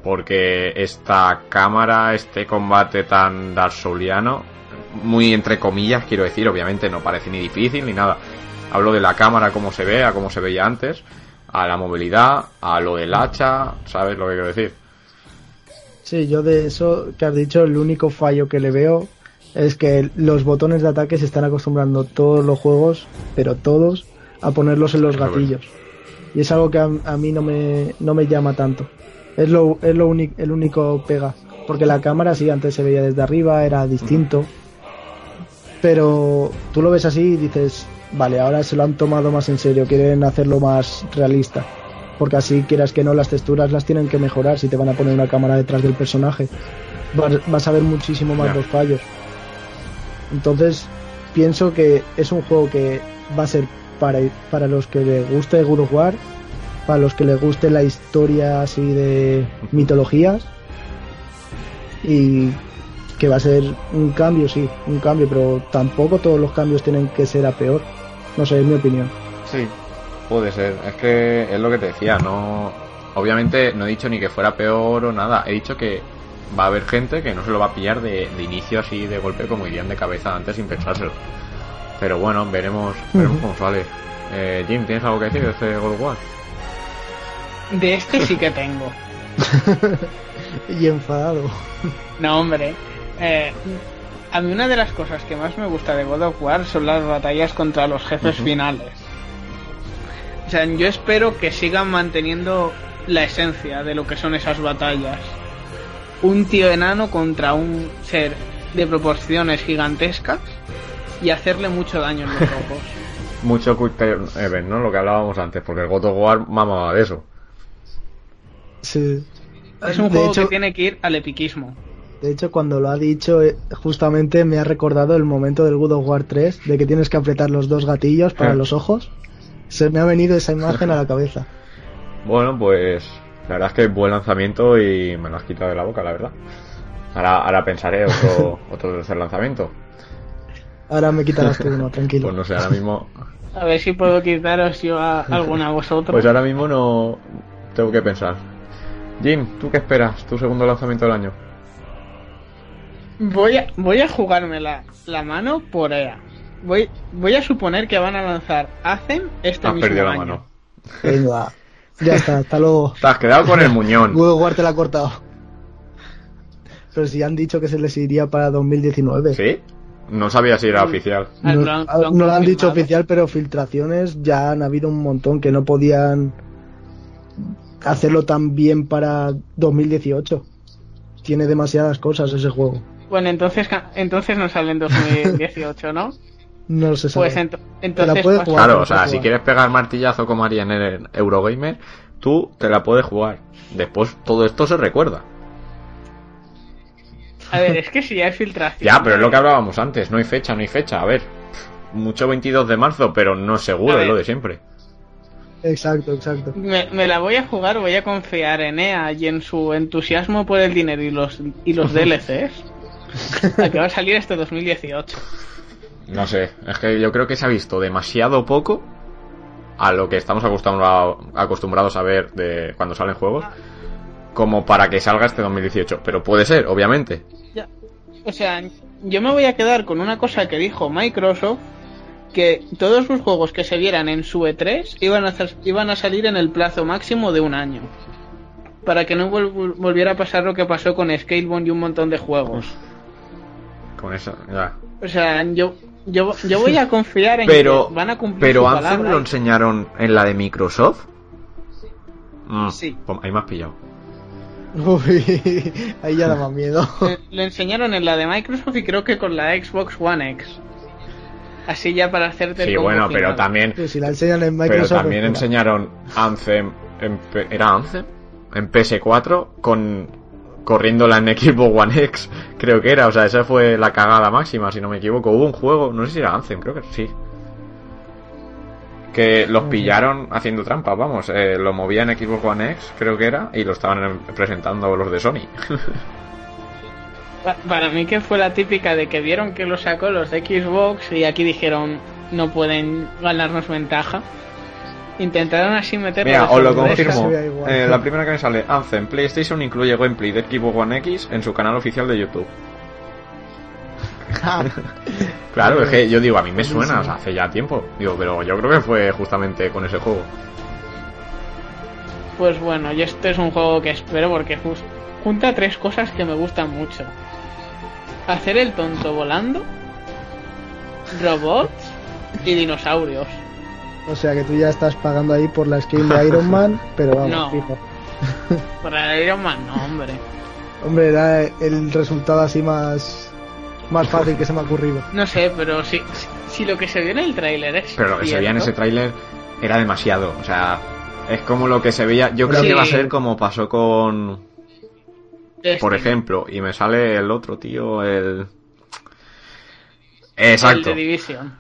Porque esta cámara, este combate tan Dark Souliano, muy entre comillas, quiero decir, obviamente no parece ni difícil ni nada. Hablo de la cámara como se ve, a cómo se veía antes, a la movilidad, a lo del hacha, ¿sabes lo que quiero decir? Sí, yo de eso que has dicho, el único fallo que le veo es que los botones de ataque se están acostumbrando todos los juegos, pero todos, a ponerlos en los Eso es gatillos. Y es algo que a, a mí no me, no me llama tanto. Es lo, es lo uni- el único pega. Porque la cámara sí, antes se veía desde arriba, era distinto. Pero tú lo ves así y dices, vale, ahora se lo han tomado más en serio, quieren hacerlo más realista. Porque así quieras que no, las texturas las tienen que mejorar si te van a poner una cámara detrás del personaje. Vas, vas a ver muchísimo más los fallos. Entonces, pienso que es un juego que va a ser para, para los que les guste God of War, para los que les guste la historia así de [LAUGHS] mitologías, y que va a ser un cambio, sí, un cambio, pero tampoco todos los cambios tienen que ser a peor. No sé, es mi opinión. Sí, puede ser. Es que es lo que te decía, no. Obviamente no he dicho ni que fuera peor o nada. He dicho que va a haber gente que no se lo va a pillar de, de inicio así de golpe como irían de cabeza antes sin pensárselo. Pero bueno, veremos, veremos Ujú. cómo sale. Eh, Jim, ¿tienes algo que decir de este God of War? De este sí que tengo. [LAUGHS] y enfadado. No, hombre. Eh, a mí una de las cosas que más me gusta de God of War son las batallas contra los jefes finales. O sea, yo espero que sigan manteniendo la esencia de lo que son esas batallas. Un tío enano contra un ser de proporciones gigantescas y hacerle mucho daño en los [LAUGHS] ojos. Mucho quick time event, ¿no? Lo que hablábamos antes, porque el God of War mamaba de eso. Sí. Es un de juego hecho, que tiene que ir al epiquismo. De hecho, cuando lo ha dicho, eh, justamente me ha recordado el momento del God of War 3, de que tienes que apretar los dos gatillos para Eh. los ojos. Se me ha venido esa imagen a la [LAUGHS] cabeza. Bueno, pues la verdad es que buen lanzamiento y me lo has quitado de la boca, la verdad. Ahora, ahora pensaré otro, [LAUGHS] otro tercer lanzamiento. Ahora me quitarás tú uno, [LAUGHS] tranquilo. Pues no sé, ahora mismo. A ver si puedo quitaros yo a alguna a vosotros. Pues ahora mismo no tengo que pensar. Jim, ¿tú qué esperas? ¿Tu segundo lanzamiento del año? Voy a, voy a jugarme la, la mano por EA. Voy, voy a suponer que van a lanzar Hacen este Has mismo perdido la mano. Venga, ya está, hasta luego. [LAUGHS] Te has quedado con el muñón. War te la ha cortado. Pero si han dicho que se les iría para 2019. ¿Sí? No sabía si era oficial. Ah, No, lo han- ah, no lo han dicho oficial, pero filtraciones ya han habido un montón que no podían hacerlo tan bien para 2018. Tiene demasiadas cosas ese juego. Bueno, entonces, entonces no sale en 2018, ¿no? No se sabe. Pues ent- Te entonces la puedes pasa- jugar. Claro, o sea, si quieres pegar martillazo como haría en el Eurogamer, tú te la puedes jugar. Después todo esto se recuerda. A ver, es que si ya hay filtración. Ya, pero es lo que hablábamos antes. No hay fecha, no hay fecha. A ver, mucho 22 de marzo, pero no es seguro, es lo de siempre. Exacto, exacto. Me, me la voy a jugar, voy a confiar en EA y en su entusiasmo por el dinero y los, y los DLCs. [LAUGHS] [LAUGHS] a que va a salir este 2018. No sé, es que yo creo que se ha visto demasiado poco a lo que estamos acostumbrado- acostumbrados a ver de cuando salen juegos como para que salga este 2018. Pero puede ser, obviamente. Ya. O sea, yo me voy a quedar con una cosa que dijo Microsoft, que todos los juegos que se vieran en su E3 iban a, hacer- iban a salir en el plazo máximo de un año. Para que no vol- volviera a pasar lo que pasó con Scalebound y un montón de juegos. Con eso, ya. O sea, yo, yo, yo voy a confiar en Pero, que van a cumplir pero su Anthem palabra. lo enseñaron en la de Microsoft. Mm, Sí. pues ahí me has pillado. Uy, [LAUGHS] ahí ya da más miedo. [LAUGHS] Eh, Lo enseñaron en la de Microsoft y creo que con la Xbox One X. Así ya para hacerte el Sí, bueno, pero final. también, Que si la enseñan en pero Microsoft. también es pura. enseñaron Anthem en, P- ¿era Anthem? En PS4 con corriéndola en Xbox [LAUGHS] One X, creo que era, o sea, esa fue la cagada máxima, si no me equivoco. Hubo un juego, no sé si era Anthem, creo que sí. Que los pillaron haciendo trampas, vamos, eh, lo movían en Xbox One X, creo que era, y lo estaban presentando los de Sony. [LAUGHS] Pa- Para mí que fue la típica de que vieron que lo sacó los de Xbox y aquí dijeron no pueden ganarnos ventaja. Intentaron así meterlo Mira, os lo confirmo. Eh, la primera que me sale, Anthem PlayStation incluye gameplay de Xbox One X en su canal oficial de YouTube. [LAUGHS] Claro, es que yo digo, a mí me suena, o sea, hace ya tiempo. Digo, pero yo creo que fue justamente con ese juego. Pues bueno, y este es un juego que espero porque junta tres cosas que me gustan mucho. Hacer el tonto volando, robots y dinosaurios. O sea que tú ya estás pagando ahí por la skin de Iron [LAUGHS] Man, pero vamos, No. fijo. [LAUGHS] Para el Iron Man, no, hombre. Hombre, era el resultado así más, más fácil que se me ha ocurrido. No sé, pero si, si, si lo que se vio en el tráiler es Pero lo que se veía en ese tráiler era demasiado. O sea, es como lo que se veía. Yo creo Sí. que va a ser como pasó con. Destiny. Por ejemplo, y me sale el otro tío, el. El Exacto. de Division.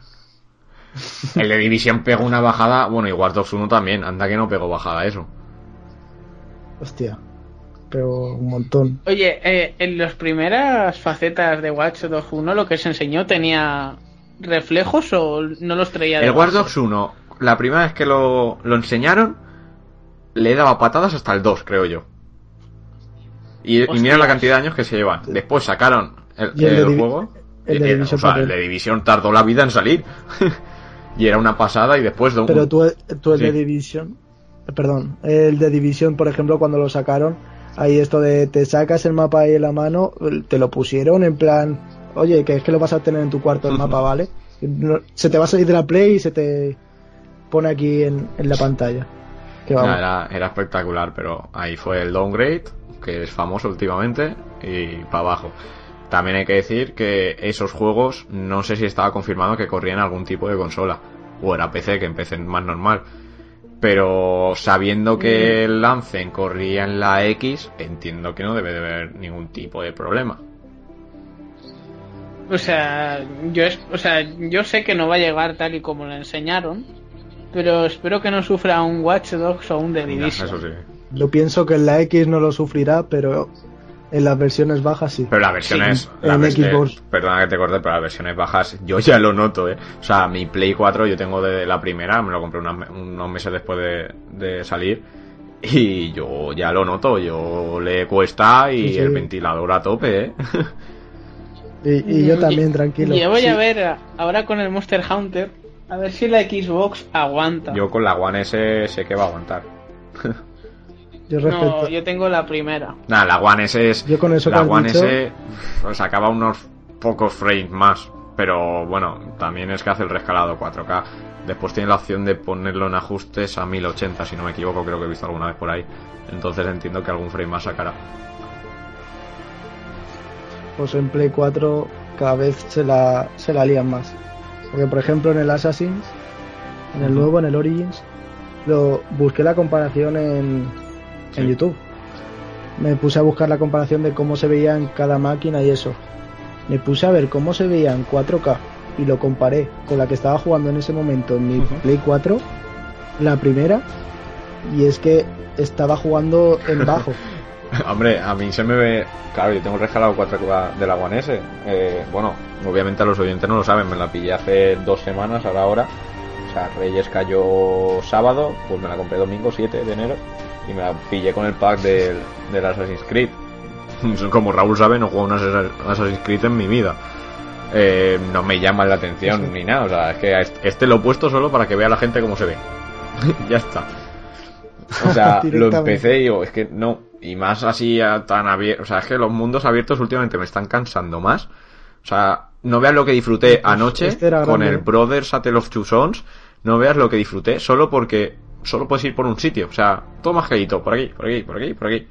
El de Division pegó una bajada. Bueno, y Watch Dogs 1 también. Anda que no pegó bajada eso. Hostia, pero un montón. Oye, eh, en las primeras facetas de Watch Dogs 1 lo que se enseñó tenía reflejos o no los traía de El base? Dogs 1, la primera vez que lo, lo enseñaron, le daba patadas hasta el 2, creo yo. Y, y mira la cantidad de años que se llevan. Después sacaron el, juego. el de eh, o sea, el de Division tardó la vida en salir. [LAUGHS] y era una pasada y después de un... Pero tú, tú el Sí. de Division, perdón, el de Division, por ejemplo, cuando lo sacaron, ahí esto de te sacas el mapa ahí en la mano, te lo pusieron en plan, oye, que es que lo vas a tener en tu cuarto el mapa, ¿vale? No- se te va a salir de la play y se te pone aquí en, en la pantalla. Que era, era espectacular, pero ahí fue el downgrade, que es famoso últimamente, y para abajo. También hay que decir que esos juegos no sé si estaba confirmado que corrían algún tipo de consola. O era PC, que empecé más normal. Pero sabiendo que el Lancen corría en la X, entiendo que no debe de haber ningún tipo de problema. O sea, yo es, o sea, yo sé que no va a llegar tal y como lo enseñaron, pero espero que no sufra un Watch Dogs o un The Division. eso sí. Yo pienso que en la X no lo sufrirá, pero en las versiones bajas sí. Pero las versiones. Sí, las en versiones- Xbox. perdona que te corte, pero las versiones bajas yo ya lo noto, ¿eh? O sea, mi Play 4 yo tengo de la primera, me lo compré unos meses después de, de salir. Y yo ya lo noto, yo le cuesta y Sí, sí. el ventilador a tope, ¿eh? Y, y yo también, tranquilo. Y yo voy Sí, a ver ahora con el Monster Hunter, a ver si la Xbox aguanta. Yo con la One S sé que va a aguantar. [LAUGHS] Yo respeto. no, yo tengo la primera. Nada, la One S es. Yo con eso que la has One dicho- S pues sacaba unos pocos frames más. Pero bueno, también es que hace el rescalado 4K. Después tiene la opción de ponerlo en ajustes a 1080, si no me equivoco, creo que he visto alguna vez por ahí. Entonces entiendo que algún frame más sacará. Pues en Play 4 cada vez se la, se la lían más. Porque por ejemplo en el Assassin's, en el nuevo, en el Origins, lo busqué la comparación en, en. YouTube. Me puse a buscar la comparación de cómo se veía en cada máquina y eso. Me puse a ver cómo se veía en 4K y lo comparé con la que estaba jugando en ese momento en mi. Play 4, la primera, y es que estaba jugando en bajo. [LAUGHS] Hombre, a mí se me ve. Claro, yo tengo rescalado 4K de la One S. Eh, bueno, obviamente a los oyentes no lo saben, me la pillé hace dos semanas a la hora. O sea, Reyes cayó sábado, pues me la compré domingo 7 de enero y me la pillé con el pack del, del Assassin's Creed. [LAUGHS] Como Raúl sabe, no juego un Assassin's Creed en mi vida. Eh, no me llama la atención ni nada, o sea, es que a este, este lo he puesto solo para que vea la gente cómo se ve. [LAUGHS] ya está. O sea, [LAUGHS] lo empecé y digo, es que no. Y más así a- tan abierto. O sea, es que los mundos abiertos últimamente me están cansando más. O sea, no veas lo que disfruté Pues anoche este con grande, el. Brothers A Tale of Two Sons. No veas lo que disfruté solo porque solo puedes ir por un sitio. O sea, todo más quedito. Por aquí, por aquí, por aquí, por aquí.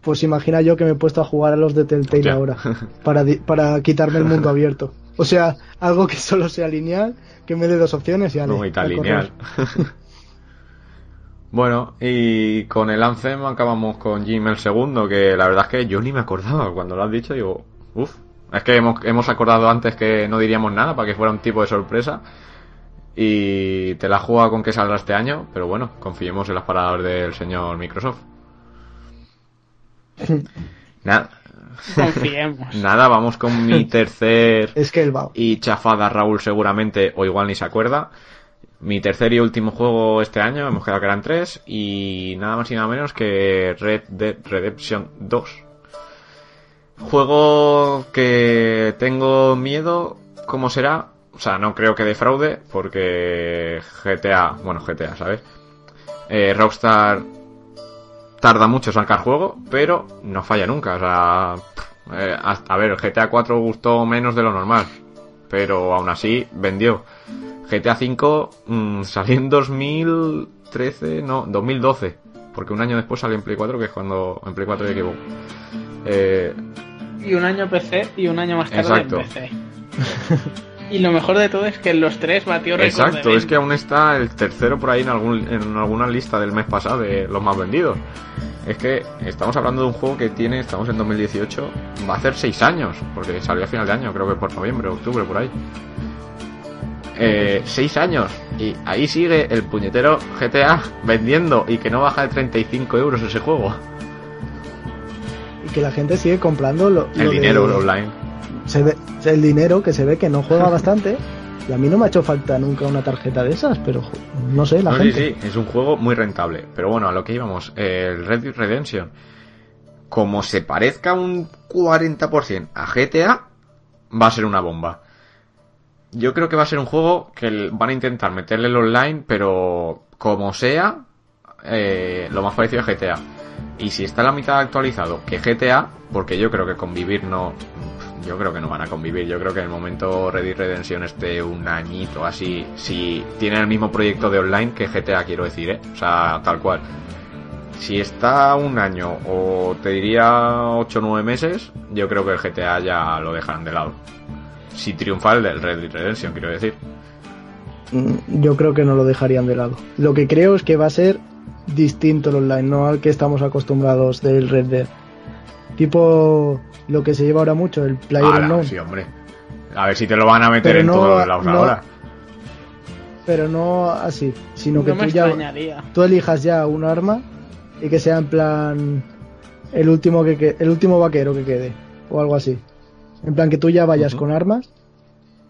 Pues imagina yo que me he puesto a jugar a los de Telltale Hostia. ahora, [LAUGHS] para, para quitarme el mundo [LAUGHS] abierto. O sea, algo que solo sea lineal, que me dé dos opciones y ale, No, y tan lineal. [LAUGHS] bueno, y con el Anthem acabamos con Jim el segundo, que la verdad es que yo ni me acordaba. Cuando lo has dicho, digo, uff. Es que hemos, hemos acordado antes que no diríamos nada para que fuera un tipo de sorpresa. Y te la jugado con que saldrá este año, pero bueno, confiemos en las palabras del señor Microsoft. [LAUGHS] Nada, Confiemos. [LAUGHS] nada, vamos con mi [LAUGHS] tercer Es que el va. y chafada Raúl seguramente o igual ni se acuerda. Mi tercer y último juego este año, hemos quedado que eran tres, y nada más y nada menos que Red Dead Redemption 2. Juego que tengo miedo, ¿cómo será? O sea, no creo que defraude, porque GTA, bueno, GTA, ¿sabes? Eh, Rockstar tarda mucho en sacar juego, pero no falla nunca. O sea, eh, hasta- a ver, el GTA 4 gustó menos de lo normal, pero aún así vendió. GTA 5 mm, salió en 2013, no, 2012, porque un año después salió en Play 4, que es cuando en Play 4 de Xbox. Eh, Y un año PC y un año más tarde Exacto. en PC. [LAUGHS] y lo mejor de todo es que en los tres batió récord Exacto, es que aún está el tercero por ahí en, algún, en alguna lista del mes pasado de los más vendidos. Es que estamos hablando de un juego que tiene, estamos en 2018, va a hacer 6 años, porque salió a final de año, creo que por noviembre, octubre, por ahí. Eh, 6 años, y ahí sigue el puñetero GTA vendiendo y que no baja de 35 euros ese juego. Y que la gente sigue comprando lo, El lo de- dinero online. Se ve, el dinero que se ve que no juega [LAUGHS] bastante. Y a mí no me ha hecho falta nunca una tarjeta de esas, pero no sé, la No, sí, gente. sí, es un juego muy rentable. Pero bueno, a lo que íbamos, el Red Dead Redemption, como se parezca un 40% a GTA, va a ser una bomba. Yo creo que va a ser un juego que van a intentar meterle el online, pero como sea, eh, lo más parecido a GTA. Y si está la mitad actualizado que GTA, porque yo creo que convivir no, yo creo que no van a convivir. Yo creo que en el momento Red Dead Redemption esté un añito así, si tiene el mismo proyecto de online que GTA, quiero decir, ¿eh? O sea, tal cual. Si está un año o te diría 8 o 9 meses, yo creo que el GTA ya lo dejarán de lado. Si triunfa el del Red Dead Redemption, quiero decir. Mm, Yo creo que no lo dejarían de lado. Lo que creo es que va a ser distinto el online, no al que estamos acostumbrados del Red Dead. Tipo lo que se lleva ahora mucho, el Player Ala, Unknown. sí, hombre. A ver si te lo van a meter Pero en no- todos los lados no- ahora. Pero no así, sino que No tú ya tú elijas ya un arma y que sea en plan el último que, que- el último vaquero que quede o algo así. En plan que tú ya vayas con armas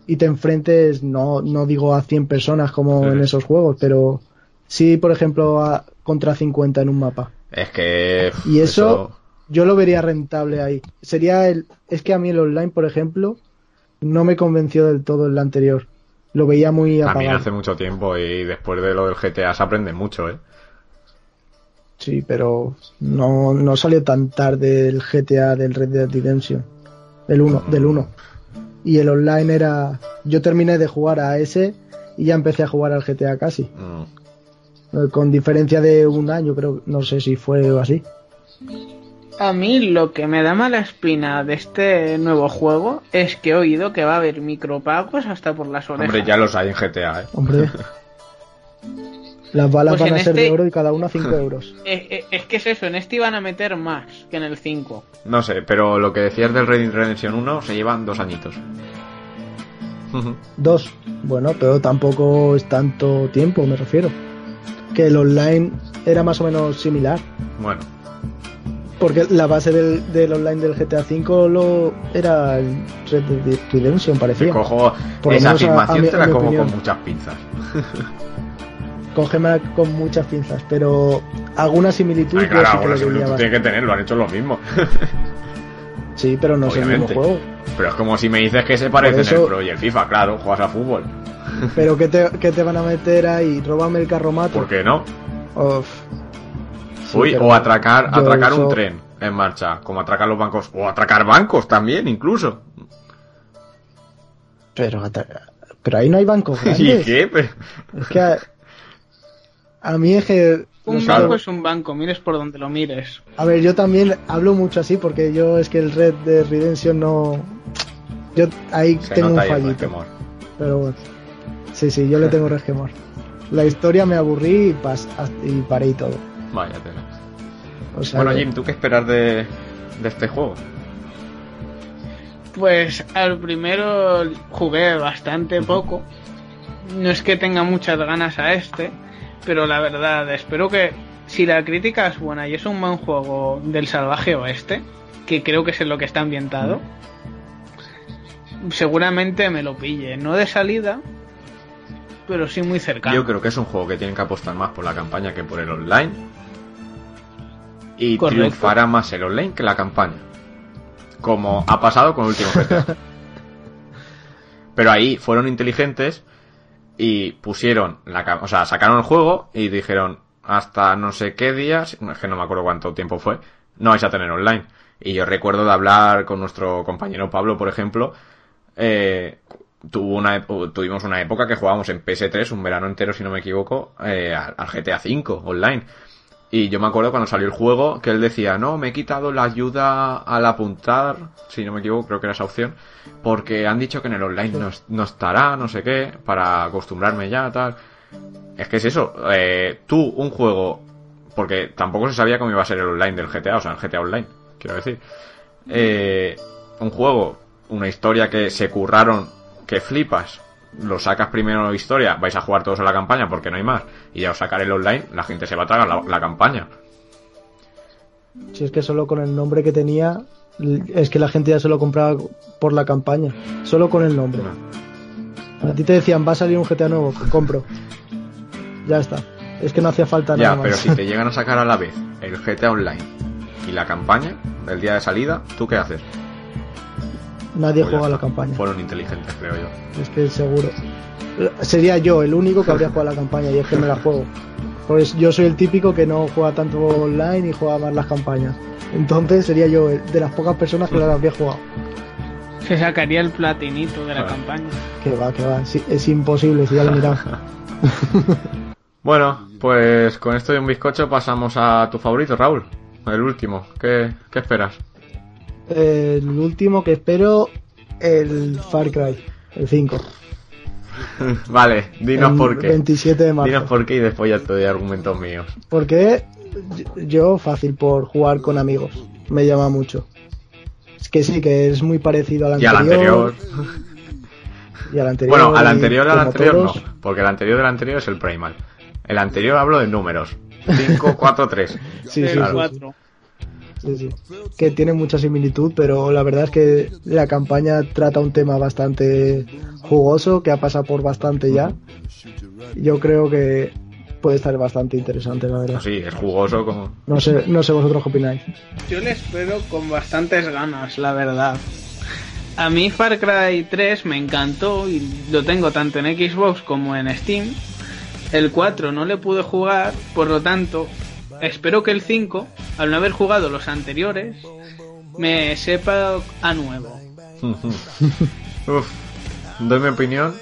y te enfrentes no no digo a 100 personas como Sí. en esos juegos, pero sí, por ejemplo, a, contra 50 en un mapa. Es que. Y eso, yo lo vería rentable ahí. Sería el es que a mí el online, por ejemplo, no me convenció del todo el anterior. Lo veía muy También apagado. hace mucho tiempo y después de lo del GTA se aprende mucho, ¿eh? Sí, pero no, no salió tan tarde el GTA del Red Dead Redemption. El 1, del 1. Y el online era. Yo terminé de jugar a ese y ya empecé a jugar al GTA casi. Mm. Con diferencia de un año, creo. No sé si fue así. A mí lo que me da mala espina de este nuevo juego es que he oído que va a haber micropagos hasta por las orejas. Hombre, ya los hay en GTA, ¿eh? Hombre. Las balas Pues van a ser de este- oro y cada una 5 [LAUGHS] euros. Eh, eh, es que es eso, en este iban a meter más que en el 5. No sé, pero lo que decías del Red Dead Redemption 1 se llevan dos añitos. [LAUGHS] Dos. Bueno, pero tampoco es tanto tiempo, me refiero. Que el online era más o menos similar. bueno, Porque la base del, del online del GTA V lo era el Red Dead Redemption, te parecía. cojo Por lo esa menos a- a afirmación, te la opinión. con muchas pinzas. [LAUGHS] Cógemela con muchas pinzas, pero alguna similitud Ay, claro, sí que tú bastante. tienes que tener, lo han hecho lo mismo. [LAUGHS] Sí, pero no es el mismo juego. Pero es como si me dices que se parecen eso- el Pro y el FIFA, claro, juegas a fútbol. Pero ¿qué te, [LAUGHS] qué te van a meter ahí? Róbame el carromato. ¿Por qué no? Uf. Sí, Uy, pero o atracar, atracar un tren en marcha, como atracar los bancos, o atracar bancos también, incluso. Pero, pero ahí no hay bancos [LAUGHS] ¿Y grandes. qué? Pero- Es que a, a mí es que... Un no banco es un banco, mires por donde lo mires. A ver, yo también hablo mucho así porque yo es que el Red de Redemption no... Yo ahí se tengo un fallito. resquemor. Pero bueno. Sí, sí, yo le tengo resquemor. La historia me aburrí y, pas- y paré y todo. Vaya tela. O sea, Bueno, que- Jim, ¿tú qué esperas de, de este juego? Pues al primero jugué bastante poco. No es que tenga muchas ganas a este, pero la verdad, espero que si la crítica es buena y es un buen juego del salvaje oeste, que creo que es en lo que está ambientado, seguramente me lo pille. No de salida, pero sí muy cercano. Yo creo que es un juego que tienen que apostar más por la campaña que por el online. Y Correcto. triunfará más el online que la campaña. Como ha pasado con el último GTA. Pero ahí fueron inteligentes y pusieron la o sea, sacaron el juego y dijeron hasta no sé qué días, es que no me acuerdo cuánto tiempo fue, no vais a tener online. Y yo recuerdo de hablar con nuestro compañero Pablo, por ejemplo, eh, tuvo una, ep- tuvimos una época que jugábamos en PS3, un verano entero, si no me equivoco, eh, al al GTA V online. Y yo me acuerdo cuando salió el juego que él decía, no, me he quitado la ayuda al apuntar, si no me equivoco, creo que era esa opción, porque han dicho que en el online no, no estará, no sé qué, para acostumbrarme ya, tal. Es que es eso, eh, tú, un juego, porque tampoco se sabía cómo iba a ser el online del GTA, o sea, el GTA Online, quiero decir. Eh, un juego, una historia que se curraron, que flipas, lo sacas primero historia, vais a jugar todos a la campaña porque no hay más, y ya os sacaré el online, la gente se va a tragar la, la campaña. Si es que solo con el nombre que tenía, es que la gente ya se lo compraba por la campaña. Solo con el nombre. A ti te decían, va a salir un GTA nuevo, compro. Ya está. Es que no hacía falta nada Ya, pero si te llegan a sacar a la vez el GTA Online y la campaña del día de salida, ¿tú qué haces? Nadie juega la campaña. Fueron inteligentes, creo yo. Es que seguro. Sería yo el único que habría [LAUGHS] jugado la campaña y es que me la juego. Pues yo soy el típico que no juega tanto online y juega más las campañas. Entonces sería yo de las pocas personas que las habría jugado. Se sacaría el platinito de la campaña. Que va, que va. Sí, es imposible, si ya lo he mirado. [LAUGHS] Bueno, pues con esto de un bizcocho pasamos a tu favorito, Raúl. El último. ¿Qué, qué esperas? El último que espero, el Far Cry, el 5. [LAUGHS] vale, dinos el por qué. 27 de marzo. Dinos por qué y después ya te doy argumentos míos. Porque yo, fácil por jugar con amigos. Me llama mucho. Es que sí, que es muy parecido al Y al anterior. Y al anterior. Bueno, al anterior, al anterior todos, no. Porque el anterior del anterior es el Primal. El anterior hablo de números. 5, 4, 3. Sí, claro. sí, cuatro. Sí, sí. Que tiene mucha similitud, pero la verdad es que la campaña trata un tema bastante jugoso, que ha pasado por bastante ya. Yo creo que puede estar bastante interesante, la verdad. Sí, es jugoso como... No sé, no sé vosotros qué opináis. Yo le espero con bastantes ganas, la verdad. A mí Far Cry 3 me encantó y lo tengo tanto en Xbox como en Steam. El 4 no le pude jugar, por lo tanto, espero que el 5, al no haber jugado los anteriores, me sepa a nuevo. [LAUGHS] Uf. ¿Doy mi opinión?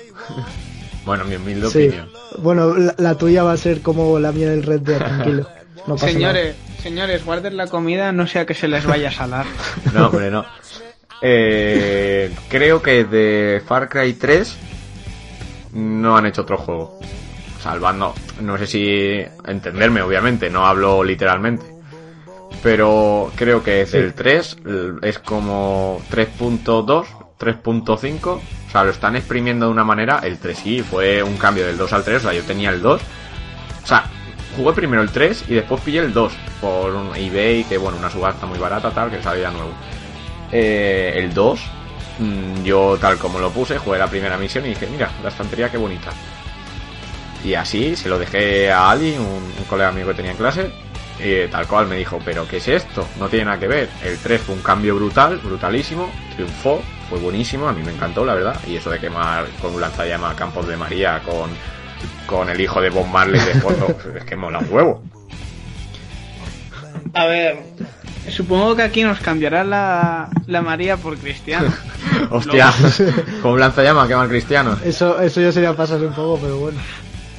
[LAUGHS] bueno, mi humilde Sí. opinión. Bueno, la, la tuya va a ser como la mía del Red Dead, tranquilo. No pasa Señores, señores, guarden la comida, no sea que se les vaya a salar. [LAUGHS] No, hombre, no. Eh, creo que de Far Cry 3 no han hecho otro juego. Salvando, no sé si entenderme, obviamente, no hablo literalmente. Pero creo que es el 3 l- es como 3.2, 3.5. O sea, lo están exprimiendo de una manera. El 3 sí, fue un cambio del 2 al 3. O sea, yo tenía el 2. O sea, jugué primero el 3 y después pillé el 2 por un eBay, que bueno, una subasta muy barata, tal, que salía nuevo. Eh, el 2, mm, yo tal como lo puse, jugué la primera misión y dije, mira, la estantería qué bonita. Y así se lo dejé a Ali, un, un colega mío que tenía en clase, y tal cual me dijo, pero ¿qué es esto? No tiene nada que ver. El 3 fue un cambio brutal, brutalísimo, triunfó, fue buenísimo, a mí me encantó, la verdad. Y eso de quemar con un lanzallamas Campos de María, con, con el hijo de Bob Marley de fondo, [LAUGHS] es que mola un huevo. A ver, supongo que aquí nos cambiará la, la María por Cristiano. [LAUGHS] Hostia, con un lanzallamas queman cristianos. Eso, eso ya sería pasarse un poco, pero bueno.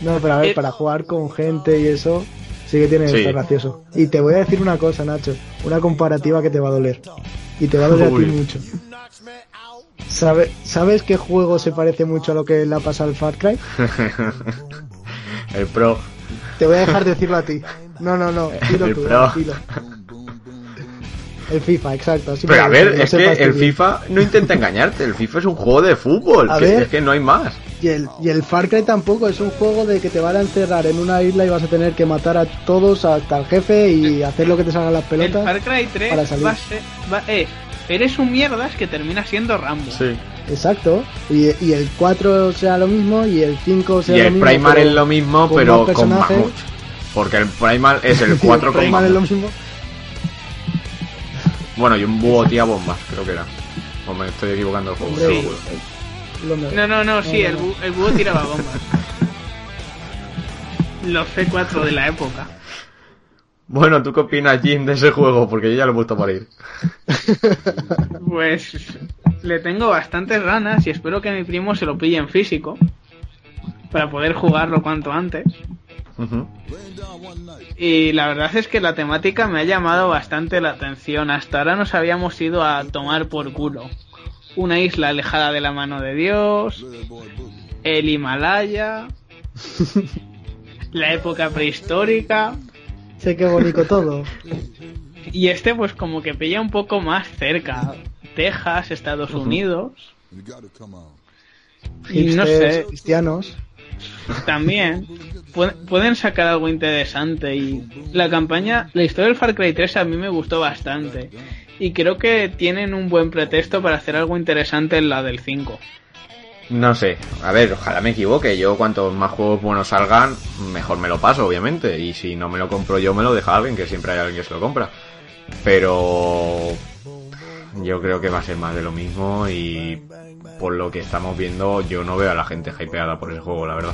No, pero a ver, Eh, para jugar con gente y eso, sí que tiene que Sí. estar gracioso. Y te voy a decir una cosa, Nacho, una comparativa que te va a doler. Y te va a doler a ti mucho. ¿Sabe- ¿Sabes qué juego se parece mucho a lo que le ha pasado al Far Cry? [LAUGHS] el pro. Te voy a dejar decirlo a ti. No, no, no, dilo El tú, Pro. dilo. El FIFA, exacto. así Pero a para ver, es que el bien. FIFA no intenta engañarte, el FIFA es un juego de fútbol, A que- ver. es que no hay más. Y el, y el Far Cry tampoco, es un juego de que te van a encerrar en una isla y vas a tener que matar a todos hasta el jefe y hacer lo que te salgan las El pelotas. Far Cry para 3 salir. va a ser, va- es, eres un mierdas que termina siendo Rambo. Sí. Exacto. Y, y el 4 sea lo mismo y el 5 sea Y lo el mismo. Primal pero es lo mismo, con pero más con personajes. Mamut. Porque el Primal es el [LAUGHS] y 4 el con Primal es lo mismo. Bueno, y un búho tía bombas, creo que era. O me estoy equivocando el juego. No Sí. No, no, no, sí, el, bu- el búho tiraba bombas. Los C4 de la época. Bueno, ¿tú qué opinas, Jim, de ese juego? Porque yo ya lo he puesto para ir. Pues le tengo bastantes ganas y espero que mi primo se lo pille en físico. Para poder jugarlo cuanto antes. Y la verdad es que la temática me ha llamado bastante la atención. Hasta ahora nos habíamos ido a tomar por culo. Una isla alejada de la mano de Dios, el Himalaya, [LAUGHS] la época prehistórica. Sé que bonito todo. Y este pues como que pilla un poco más cerca. Texas, Estados Unidos. Y no sé, cristianos. También pu- pueden sacar algo interesante y la campaña, la historia del Far Cry 3 a mí me gustó bastante y creo que tienen un buen pretexto para hacer algo interesante en la del 5. No sé, a ver, ojalá me equivoque. Yo, cuantos más juegos buenos salgan, mejor me lo paso, obviamente. Y si no me lo compro yo, me lo deja alguien, que siempre hay alguien que se lo compra. Pero yo creo que va a ser más de lo mismo y por lo que estamos viendo, yo no veo a la gente hypeada por el juego, la verdad.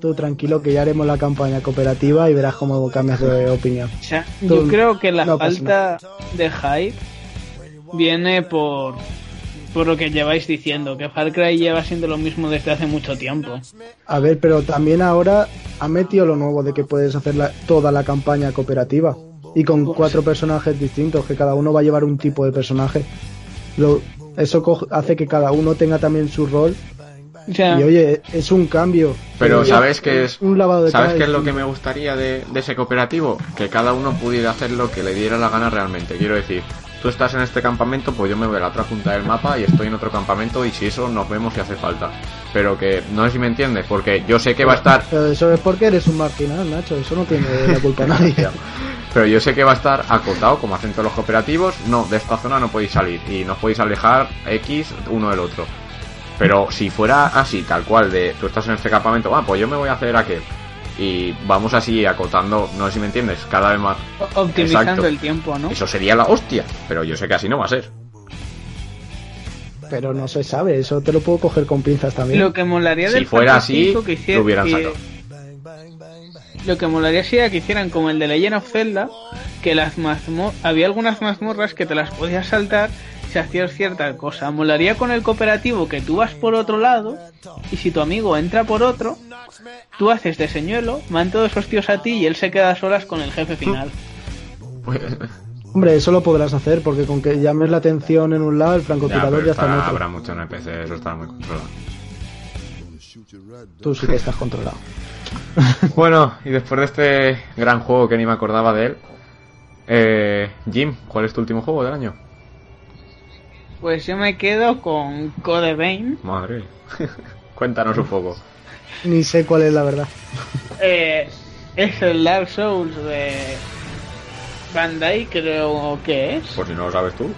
Tú tranquilo que ya haremos la campaña cooperativa y verás cómo cambias de opinión. O sea, Tú- yo creo que la no falta de hype viene por, por lo que lleváis diciendo, que Far Cry lleva siendo lo mismo desde hace mucho tiempo. A ver, pero también ahora ha metido lo nuevo de que puedes hacer la- toda la campaña cooperativa y con cuatro personajes distintos, que cada uno va a llevar un tipo de personaje. Lo, eso co- hace que cada uno tenga también su rol y oye, es un cambio. Pero ¿sabes qué es? Un lavado de ¿Sabes qué es lo que me gustaría de, de ese cooperativo? Que cada uno pudiera hacer lo que le diera la gana realmente. Quiero decir, tú estás en este campamento, pues yo me voy a la otra punta del mapa y estoy en otro campamento y si eso nos vemos si hace falta. Pero que no sé si me entiendes, porque yo sé que va a estar Pero eso es porque eres un marginal, Nacho. Eso no tiene la culpa nadie. [LAUGHS] Pero yo sé que va a estar acotado, como hacen todos los cooperativos. No, de esta zona no podéis salir y no os podéis alejar X uno del otro. Pero si fuera así, tal cual, de tú estás en este campamento, ah, pues yo me voy a hacer aquel. Y vamos así acotando, no sé si me entiendes, cada vez más. optimizando Exacto. el tiempo, ¿no? Eso sería la hostia, pero yo sé que así no va a ser. Pero no se sabe, eso te lo puedo coger con pinzas también. Lo que molaría Si del fuera así, Cry 5 que lo hubieran que- sacado. Lo que molaría sería que hicieran como el de Legend of Zelda, que las había algunas mazmorras que te las podías saltar si hacías cierta cosa. Molaría con el cooperativo que tú vas por otro lado y si tu amigo entra por otro, tú haces de señuelo, van todos esos tíos a ti y él se queda a solas con el jefe final. Pues, [LAUGHS] Hombre, eso lo podrás hacer porque con que llames la atención en un lado, el francotirador ya, está en otro. habrá mucho NPC, eso está muy controlado. Tú sí que estás controlado. [LAUGHS] Bueno, y después de este gran juego que ni me acordaba de él, eh, Jim, ¿cuál es tu último juego del año? Pues yo me quedo con Code Vein. Madre. [LAUGHS] Cuéntanos un poco. Ni sé cuál es la verdad. [LAUGHS] Eh, es el Dark Souls de Bandai, creo que es. Por si no lo sabes tú.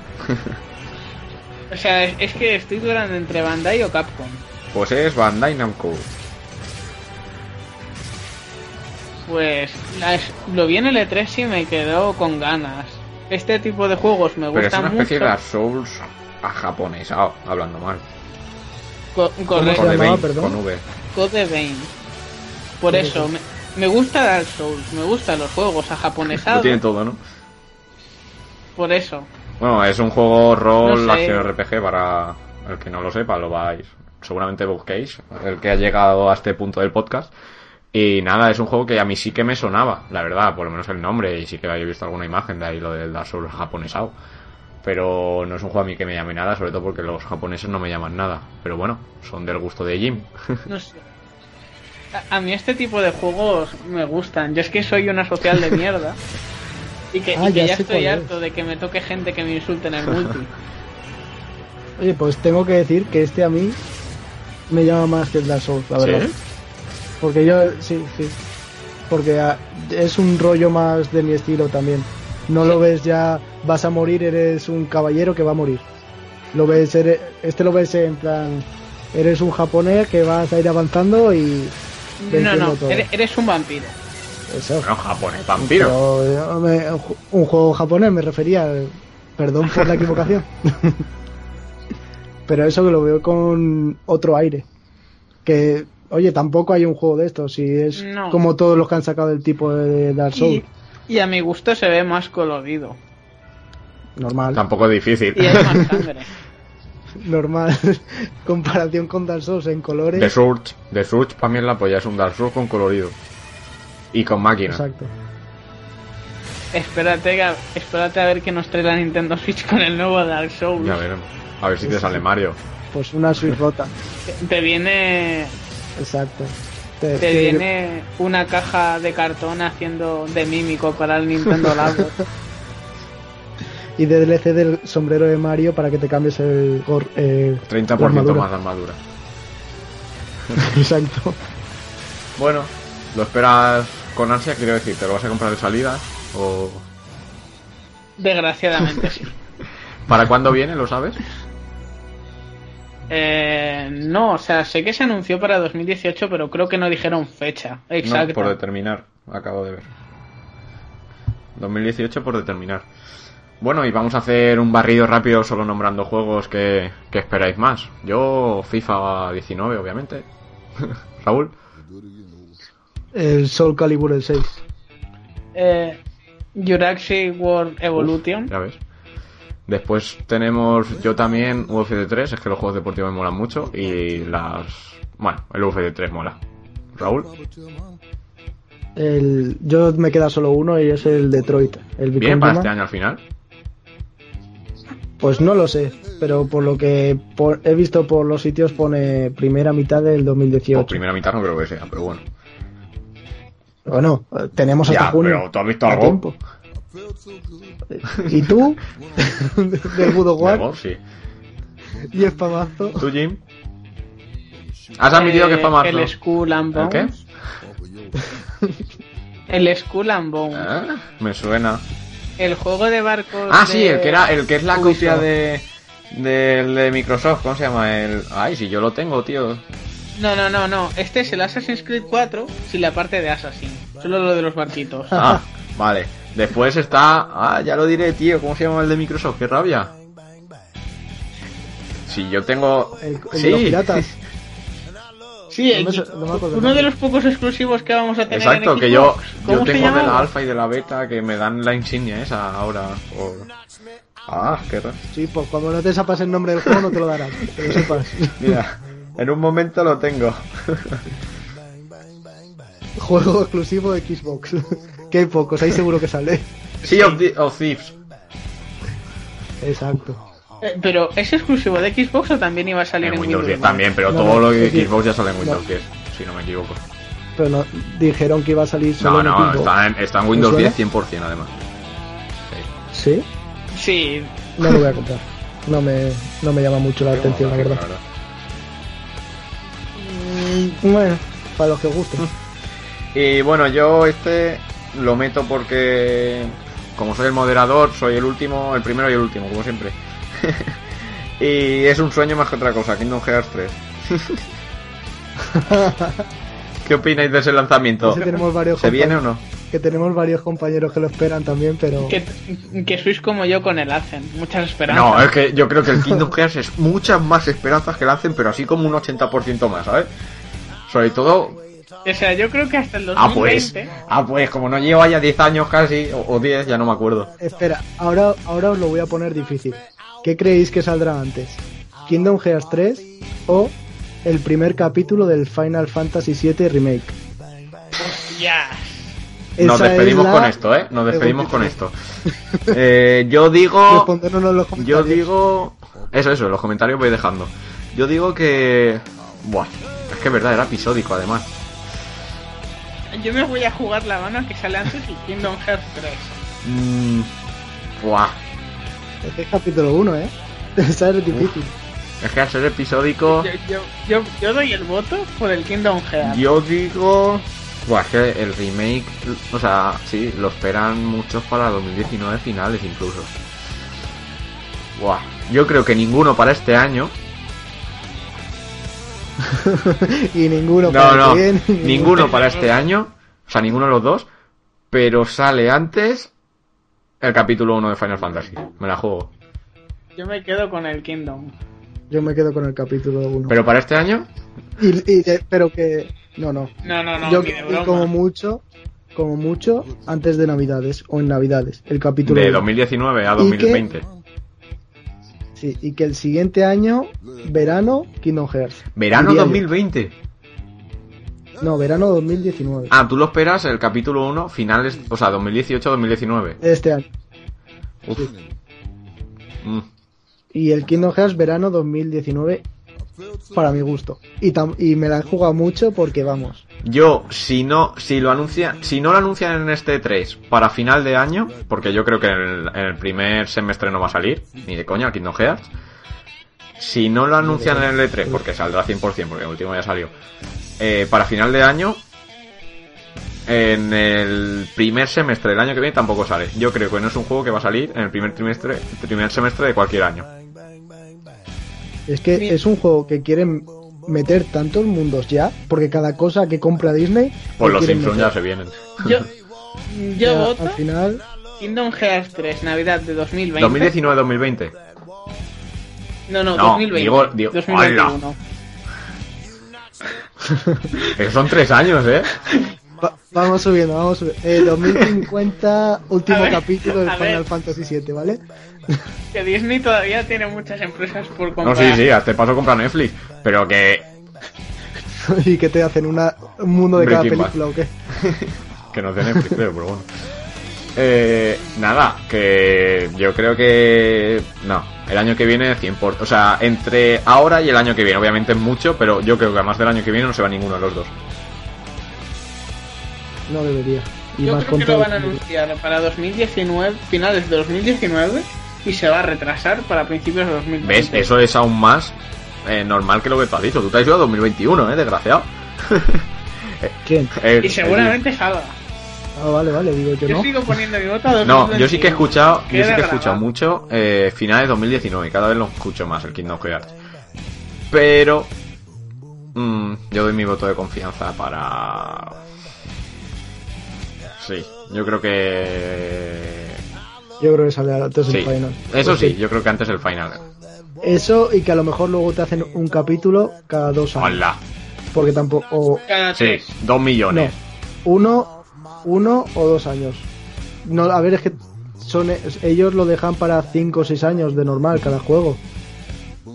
O sea, es, es que estoy dudando entre Bandai o Capcom. Pues es Bandai Namco. Pues lo vi en el E3 y me quedó con ganas. Este tipo de juegos me Pero es gustan una especie mucho. de Dark Souls a japonés, ah, hablando mal. Co- ¿Cómo correcto, se Con, llamaba, V, perdón? con V. Code Vein. Por eso, me, me gusta Dark Souls, me gustan los juegos a Lo japonesados. tiene todo, ¿no? Por eso. Bueno, es un juego rol No sé. acción RPG para el que no lo sepa, lo vais. Seguramente busquéis, el que ha llegado a este punto del podcast. Y nada, es un juego que a mí sí que me sonaba, la verdad, por lo menos el nombre, y sí que había visto alguna imagen de ahí lo del Dark Souls japonesado. Pero no es un juego a mí que me llame nada, sobre todo porque los japoneses no me llaman nada. Pero bueno, son del gusto de Jim. [LAUGHS] No sé. A, a mí este tipo de juegos me gustan. Yo es que soy una social de mierda. Y que, y [LAUGHS] Ah, que ya estoy harto de que me toque gente que me insulte en el multi. [LAUGHS] Oye, pues tengo que decir que este a mí me llama más que el Dark Souls, la verdad. Porque yo, sí, sí. Porque ah, es un rollo más de mi estilo también. No lo ves ya, vas a morir, eres un caballero que va a morir. Lo ves, eres- este lo ves en plan, eres un japonés que vas a ir avanzando y No, no, todo. eres, un vampiro. Eso. Bueno, japonés, vampiro. Pero, me- un ju- un juego japonés me refería, perdón por la equivocación. [LAUGHS] Pero eso que lo veo con otro aire. Que, oye, tampoco hay un juego de estos, si es No. como todos los que han sacado del tipo de Dark Souls. Y, y a mi gusto se ve más colorido. Normal, Tampoco es difícil. Y hay más [LAUGHS] sangre. normal. [LAUGHS] Comparación con Dark Souls en colores. The Surge. The Surge para mí es la polla, es un Dark Souls con colorido. Y con máquina. Exacto. espérate, a, espérate a ver que nos trae la Nintendo Switch con el nuevo Dark Souls. Ya veremos. A ver si te sale Mario. Pues una Switch rota. Te viene Exacto. Te- te te- viene una caja de cartón haciendo de mímico para el Nintendo Labo. [LAUGHS] Y de DLC del sombrero de Mario para que te cambies el gor- eh, 30% la armadura. más de armadura. [LAUGHS] Exacto. Bueno, lo esperas con ansia, quiero decir, ¿te lo vas a comprar de salida? ¿O Desgraciadamente sí. [LAUGHS] para cuándo viene, lo sabes? Eh, no, o sea, sé que se anunció para 2018, pero creo que no dijeron fecha No, exacta. por determinar, acabo de ver. 2018 por determinar. Bueno, y vamos a hacer un barrido rápido solo nombrando juegos que, que esperáis más. Yo, FIFA 19, obviamente. [LAUGHS] Raúl, El Soul Calibur el 6. Eh, Jurassic World Evolution. ya ves. Después tenemos yo también UFC 3, es que los juegos deportivos me molan mucho y las... Bueno, el UFC 3 mola. Raúl. El, yo me queda solo uno y es el Detroit. El Bien para este año al final. Pues no lo sé, pero por lo que por- he visto por los sitios pone primera mitad del O 2018. primera mitad no creo que sea, pero bueno. Bueno, tenemos hasta Ya, junio. pero ¿tú has visto algo? ¿Y tú? Del God of War sí. y espamazo. ¿Tú, Jim? ¿Has admitido que es para marzo? Eh, El Skull and ¿El qué? Bones. El Skull and Bones. Ah, me suena. El juego de barcos. Ah, de sí, el que era, el que es la copia de, del de Microsoft, ¿cómo se llama? El, ay, si yo lo tengo, tío. No, no, no, no. Este es el Assassin's Creed 4 sin la parte de Assassin. Solo lo de los barquitos. Ah, vale. Después está, ah, ya lo diré, tío, ¿cómo se llama el de Microsoft? Qué rabia. Si yo tengo, El, el sí, de los piratas. [LAUGHS] Sí, No me el- so- no me acuerdo el uno de los pocos exclusivos que vamos a tener exacto, en que yo, yo ¿Cómo se tengo de la alfa y de la beta que me dan la insignia esa ahora. por- Ah, qué raro. Sí, pues cuando no te sepas el nombre del juego no te lo darán. Que lo sepas. [LAUGHS] Mira, en un momento lo tengo. [LAUGHS] Juego exclusivo de Xbox. Que hay pocos, ahí seguro que sale. [LAUGHS] Sea of, the- of Thieves. Exacto. Eh, Pero ¿es exclusivo de Xbox o también iba a salir En en, Windows 10 10? también, pero No, todo no, lo decir, Xbox ya sale en Windows no. 10, si no me equivoco. Pero no, dijeron que iba a salir No, solo no, está en, está en Windows ¿Me 10 100% además. ¿Sí? Sí. No lo voy a comprar. No me, no me llama mucho la atención, la verdad. Mm, Bueno, para los que os guste. Y bueno, yo este lo meto porque como soy el moderador, soy el último, el primero y el último, como siempre. [LAUGHS] y es un sueño más que otra cosa, Kingdom Hearts 3. [LAUGHS] ¿Qué opináis de ese lanzamiento? Ese tenemos varios ¿Se viene o no? Que tenemos varios compañeros que lo esperan también, pero Que, que sois como yo con el Hacen. Muchas esperanzas. No, es que yo creo que el Kingdom Hearts es muchas más esperanzas que le hacen, pero así como un 80% más, ¿sabes? Sobre todo O sea, yo creo que hasta el Ah, pues. 2020... Ah, pues, como no llevo ya 10 años casi, o, o 10, ya no me acuerdo. espera, ahora, ahora os lo voy a poner difícil. ¿Qué creéis que saldrá antes? ¿Kingdom Hearts 3 o el primer capítulo del Final Fantasy VII Remake? Ya. Nos es despedimos la con esto, ¿eh? Nos despedimos con esto. Eh, yo digo. En los Yo comentarios. digo. Eso, eso, en los comentarios voy dejando. Yo digo que. Buah, es que es verdad, era episódico además. Yo me voy a jugar la mano a que sale antes el Kingdom Hearts 3. Mm, buah, Este es capítulo 1, ¿eh? [LAUGHS] Esa es difícil. es que al ser episódico. Yo, yo, yo, yo doy el voto por el Kingdom Hearts. Yo digo. Buah, es que el remake. O sea, sí, lo esperan muchos para 2019 finales incluso. Buah, yo creo que ninguno para este año. [LAUGHS] y ninguno No, para no, ninguno para este año, o sea, ninguno de los dos, pero sale antes el capítulo 1 de Final Fantasy. Me la juego. Yo me quedo con el Kingdom. Yo me quedo con el capítulo 1. Pero para este año, Y, y- eh, pero que. No, no. No, no, no, Yo y como mucho. Como mucho antes de Navidades o en Navidades. El capítulo de uno. 2019 a ¿Y 2020. Sí, y que el siguiente año, verano, Kingdom Hearts. Verano Diría yo. 2020. No, verano 2019. Ah, tú lo esperas el capítulo 1 finales, o sea, 2018-2019. Este año. Uf. Mm. Y el Kingdom Hearts verano 2019 para mi gusto. Y, tam- y me la he jugado mucho porque vamos. Yo, si no, si lo anuncian, si no lo anuncian en este 3 para final de año, porque yo creo que en el, en el primer semestre no va a salir, ni de coña, el Kingdom Hearts. Si no lo anuncian en el E3, porque saldrá 100%, porque el último ya salió, eh, para final de año, en el primer semestre del año que viene tampoco sale. Yo creo que no es un juego que va a salir en el primer trimestre, primer semestre de cualquier año. Es que es un juego que quieren meter tantos mundos ya, porque cada cosa que compra Disney. Pues lo los Simpsons ya se vienen. Yo, [LAUGHS] yo Ya, voto Al final, Kingdom Hearts 3, Navidad de 2020. 2019-2020. No, no, No, 2020. digo- digo- 2021. [LAUGHS] Esos son tres años, ¿eh? [LAUGHS] Va- vamos subiendo, vamos subiendo. Eh, 2050, [LAUGHS] último ver, capítulo ver. Final Fantasy VII, ¿vale? [LAUGHS] Que Disney todavía tiene muchas empresas por No, comprar. sí, sí, a este paso compra Netflix. Pero que, [LAUGHS] y que te hacen una, un mundo de cada Breaking Bad. película o qué. que no es de Netflix, creo, pero bueno. Eh, nada, que yo creo que... No, el año que viene 100%. por- O sea, entre ahora y el año que viene. Obviamente es mucho, pero yo creo que además del año que viene no se va ninguno de los dos. No debería. Y Yo más creo que lo van a anunciar para 2019, finales de 2019, y se va a retrasar para principios de 2020. ¿Ves? Eso es aún más eh, normal que lo que tú has dicho. Tú te has ido a 2021, ¿eh? Desgraciado. [LAUGHS] ¿Quién? El- Y seguramente salga. Ah, vale, vale, digo yo Yo no. sigo poniendo mi voto a el- No, 2021. yo sí que he escuchado, yo sí que he escuchado mucho eh, finales de 2019 y cada vez lo escucho más el Kingdom Hearts. Pero mm, yo doy mi voto de confianza para Sí, yo creo que Yo creo que sale antes sí. el final. Eso Porque sí, yo creo que antes el final. Eso y que a lo mejor luego te hacen un capítulo cada dos años. Hola. Porque tampoco. O, Sí, dos millones. no, uno, uno o dos años. No, a ver, es que son ellos lo dejan para cinco o seis años de normal cada juego.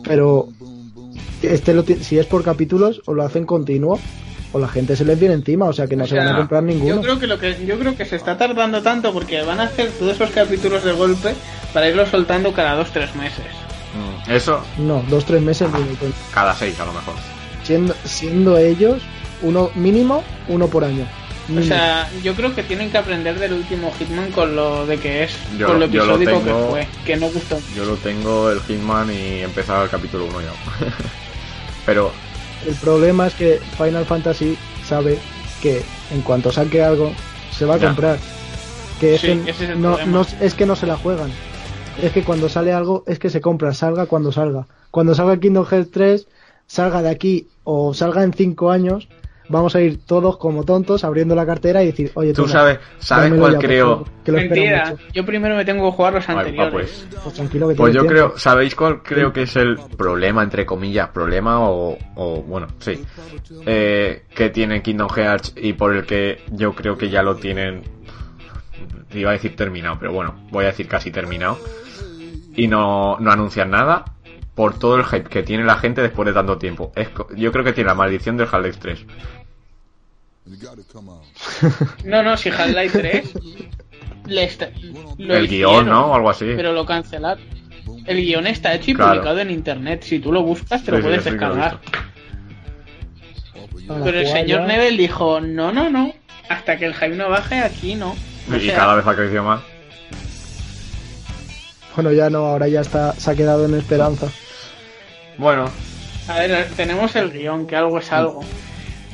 Pero este lo si es por capítulos o lo hacen continuo o la gente se les viene encima, o sea que no O se van a comprar ninguno. Yo creo que lo que yo creo que se está tardando tanto porque van a hacer todos esos capítulos de golpe para irlos soltando cada dos tres meses. Mm, Eso, No, dos tres meses mínimo. cada seis a lo mejor. siendo siendo ellos uno mínimo uno por año. O sea, yo creo que tienen que aprender del último Hitman con lo de que es, Yo- con lo episódico tengo- que fue, que no gustó. Yo lo tengo el Hitman y he empezado el capítulo 1 ya. [LAUGHS] Pero El problema es que Final Fantasy sabe que en cuanto saque algo se va a Ya. comprar. Que es, que ese es el no, no- es que no se la juegan. Es que cuando sale algo es que se compra, salga cuando salga. Cuando salga Kingdom Hearts 3, salga de aquí o salga en 5 años, vamos a ir todos como tontos abriendo la cartera y decir, oye, tú toma, sabes, ¿sabes cuál creo? que Mentira, yo primero me tengo que jugar los anteriores. pues. Pues tranquilo que Pues yo creo. ¿sabéis cuál creo que es el problema, entre comillas, problema o, o bueno, sí, eh, que tiene Kingdom Hearts y por el que yo creo que ya lo tienen, iba a decir terminado, pero bueno, voy a decir casi terminado, y no, no anuncian nada por todo el hype que tiene la gente después de tanto tiempo. Es, yo creo que tiene la maldición del Half-Life 3. No, no, si Half-Life 3 le está- lo el guion, ¿no? O algo así. Pero lo cancelaron. El guion está hecho y Claro. publicado en internet. Si tú lo buscas, te lo sí, puedes sí descargar. Pero el señor Neville dijo, no, no, no. Hasta que el hype no baje, aquí no. O Y sea, cada vez ha crecido más. Bueno, ya no, ahora ya está, se ha quedado en esperanza. Bueno, A ver, tenemos el guion, que algo es algo.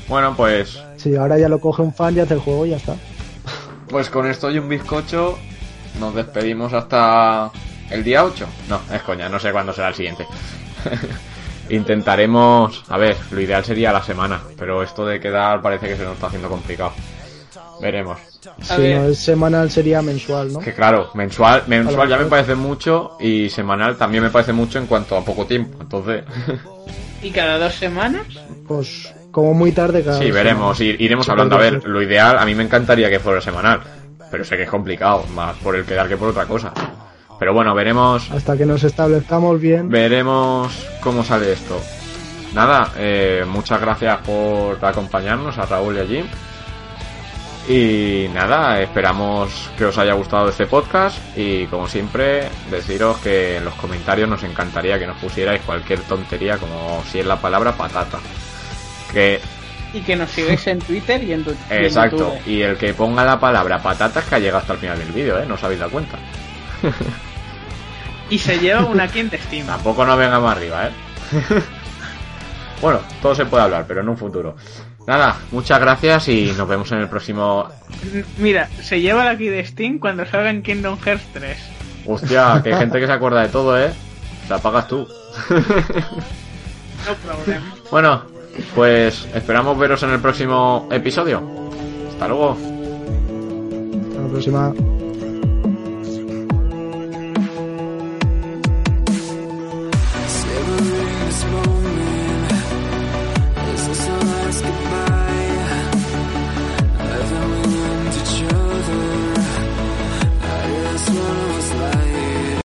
bueno, pues Sí, ahora ya lo coge un fan y hace el juego y ya está. Pues con esto y un bizcocho nos despedimos hasta el día 8. No, es coña, no sé cuándo será el siguiente. [LAUGHS] Intentaremos, a ver, lo ideal sería la semana, pero esto de quedar parece que se nos está haciendo complicado. Veremos. Si ver. no es semanal sería mensual, ¿no? Que claro, mensual, mensual ya me parece mucho y semanal también me parece mucho en cuanto a poco tiempo. Entonces, [LAUGHS] Y cada dos semanas, Pues como muy tarde cada sí, veremos, iremos hablando. A ver, lo ideal, a mí me encantaría que fuera semanal, pero sé que es complicado, más por el quedar que por otra cosa. Pero bueno, veremos Hasta que nos establezcamos bien. Veremos cómo sale esto. Nada, eh, muchas gracias por acompañarnos a Raúl y a Jim. Y nada, esperamos que os haya gustado este podcast y como siempre deciros que en los comentarios nos encantaría que nos pusierais cualquier tontería como si es la palabra patata. Que y que nos sigáis en Twitter y en, tu, y en exacto, y el que ponga la palabra patata es que ha llegado hasta el final del vídeo, ¿eh? No os habéis dado cuenta. Y se lleva una quinta estima. Tampoco nos venga más arriba, ¿eh? [LAUGHS] bueno, todo se puede hablar, pero en un futuro. Nada, muchas gracias y nos vemos en el próximo. Mira, se lleva la de Steam cuando salga en Kingdom Hearts 3. Hostia, que hay [LAUGHS] gente que se acuerda de todo, ¿eh? La pagas tú. No problema. [LAUGHS] bueno, pues esperamos veros en el próximo episodio. Hasta luego. Hasta la próxima.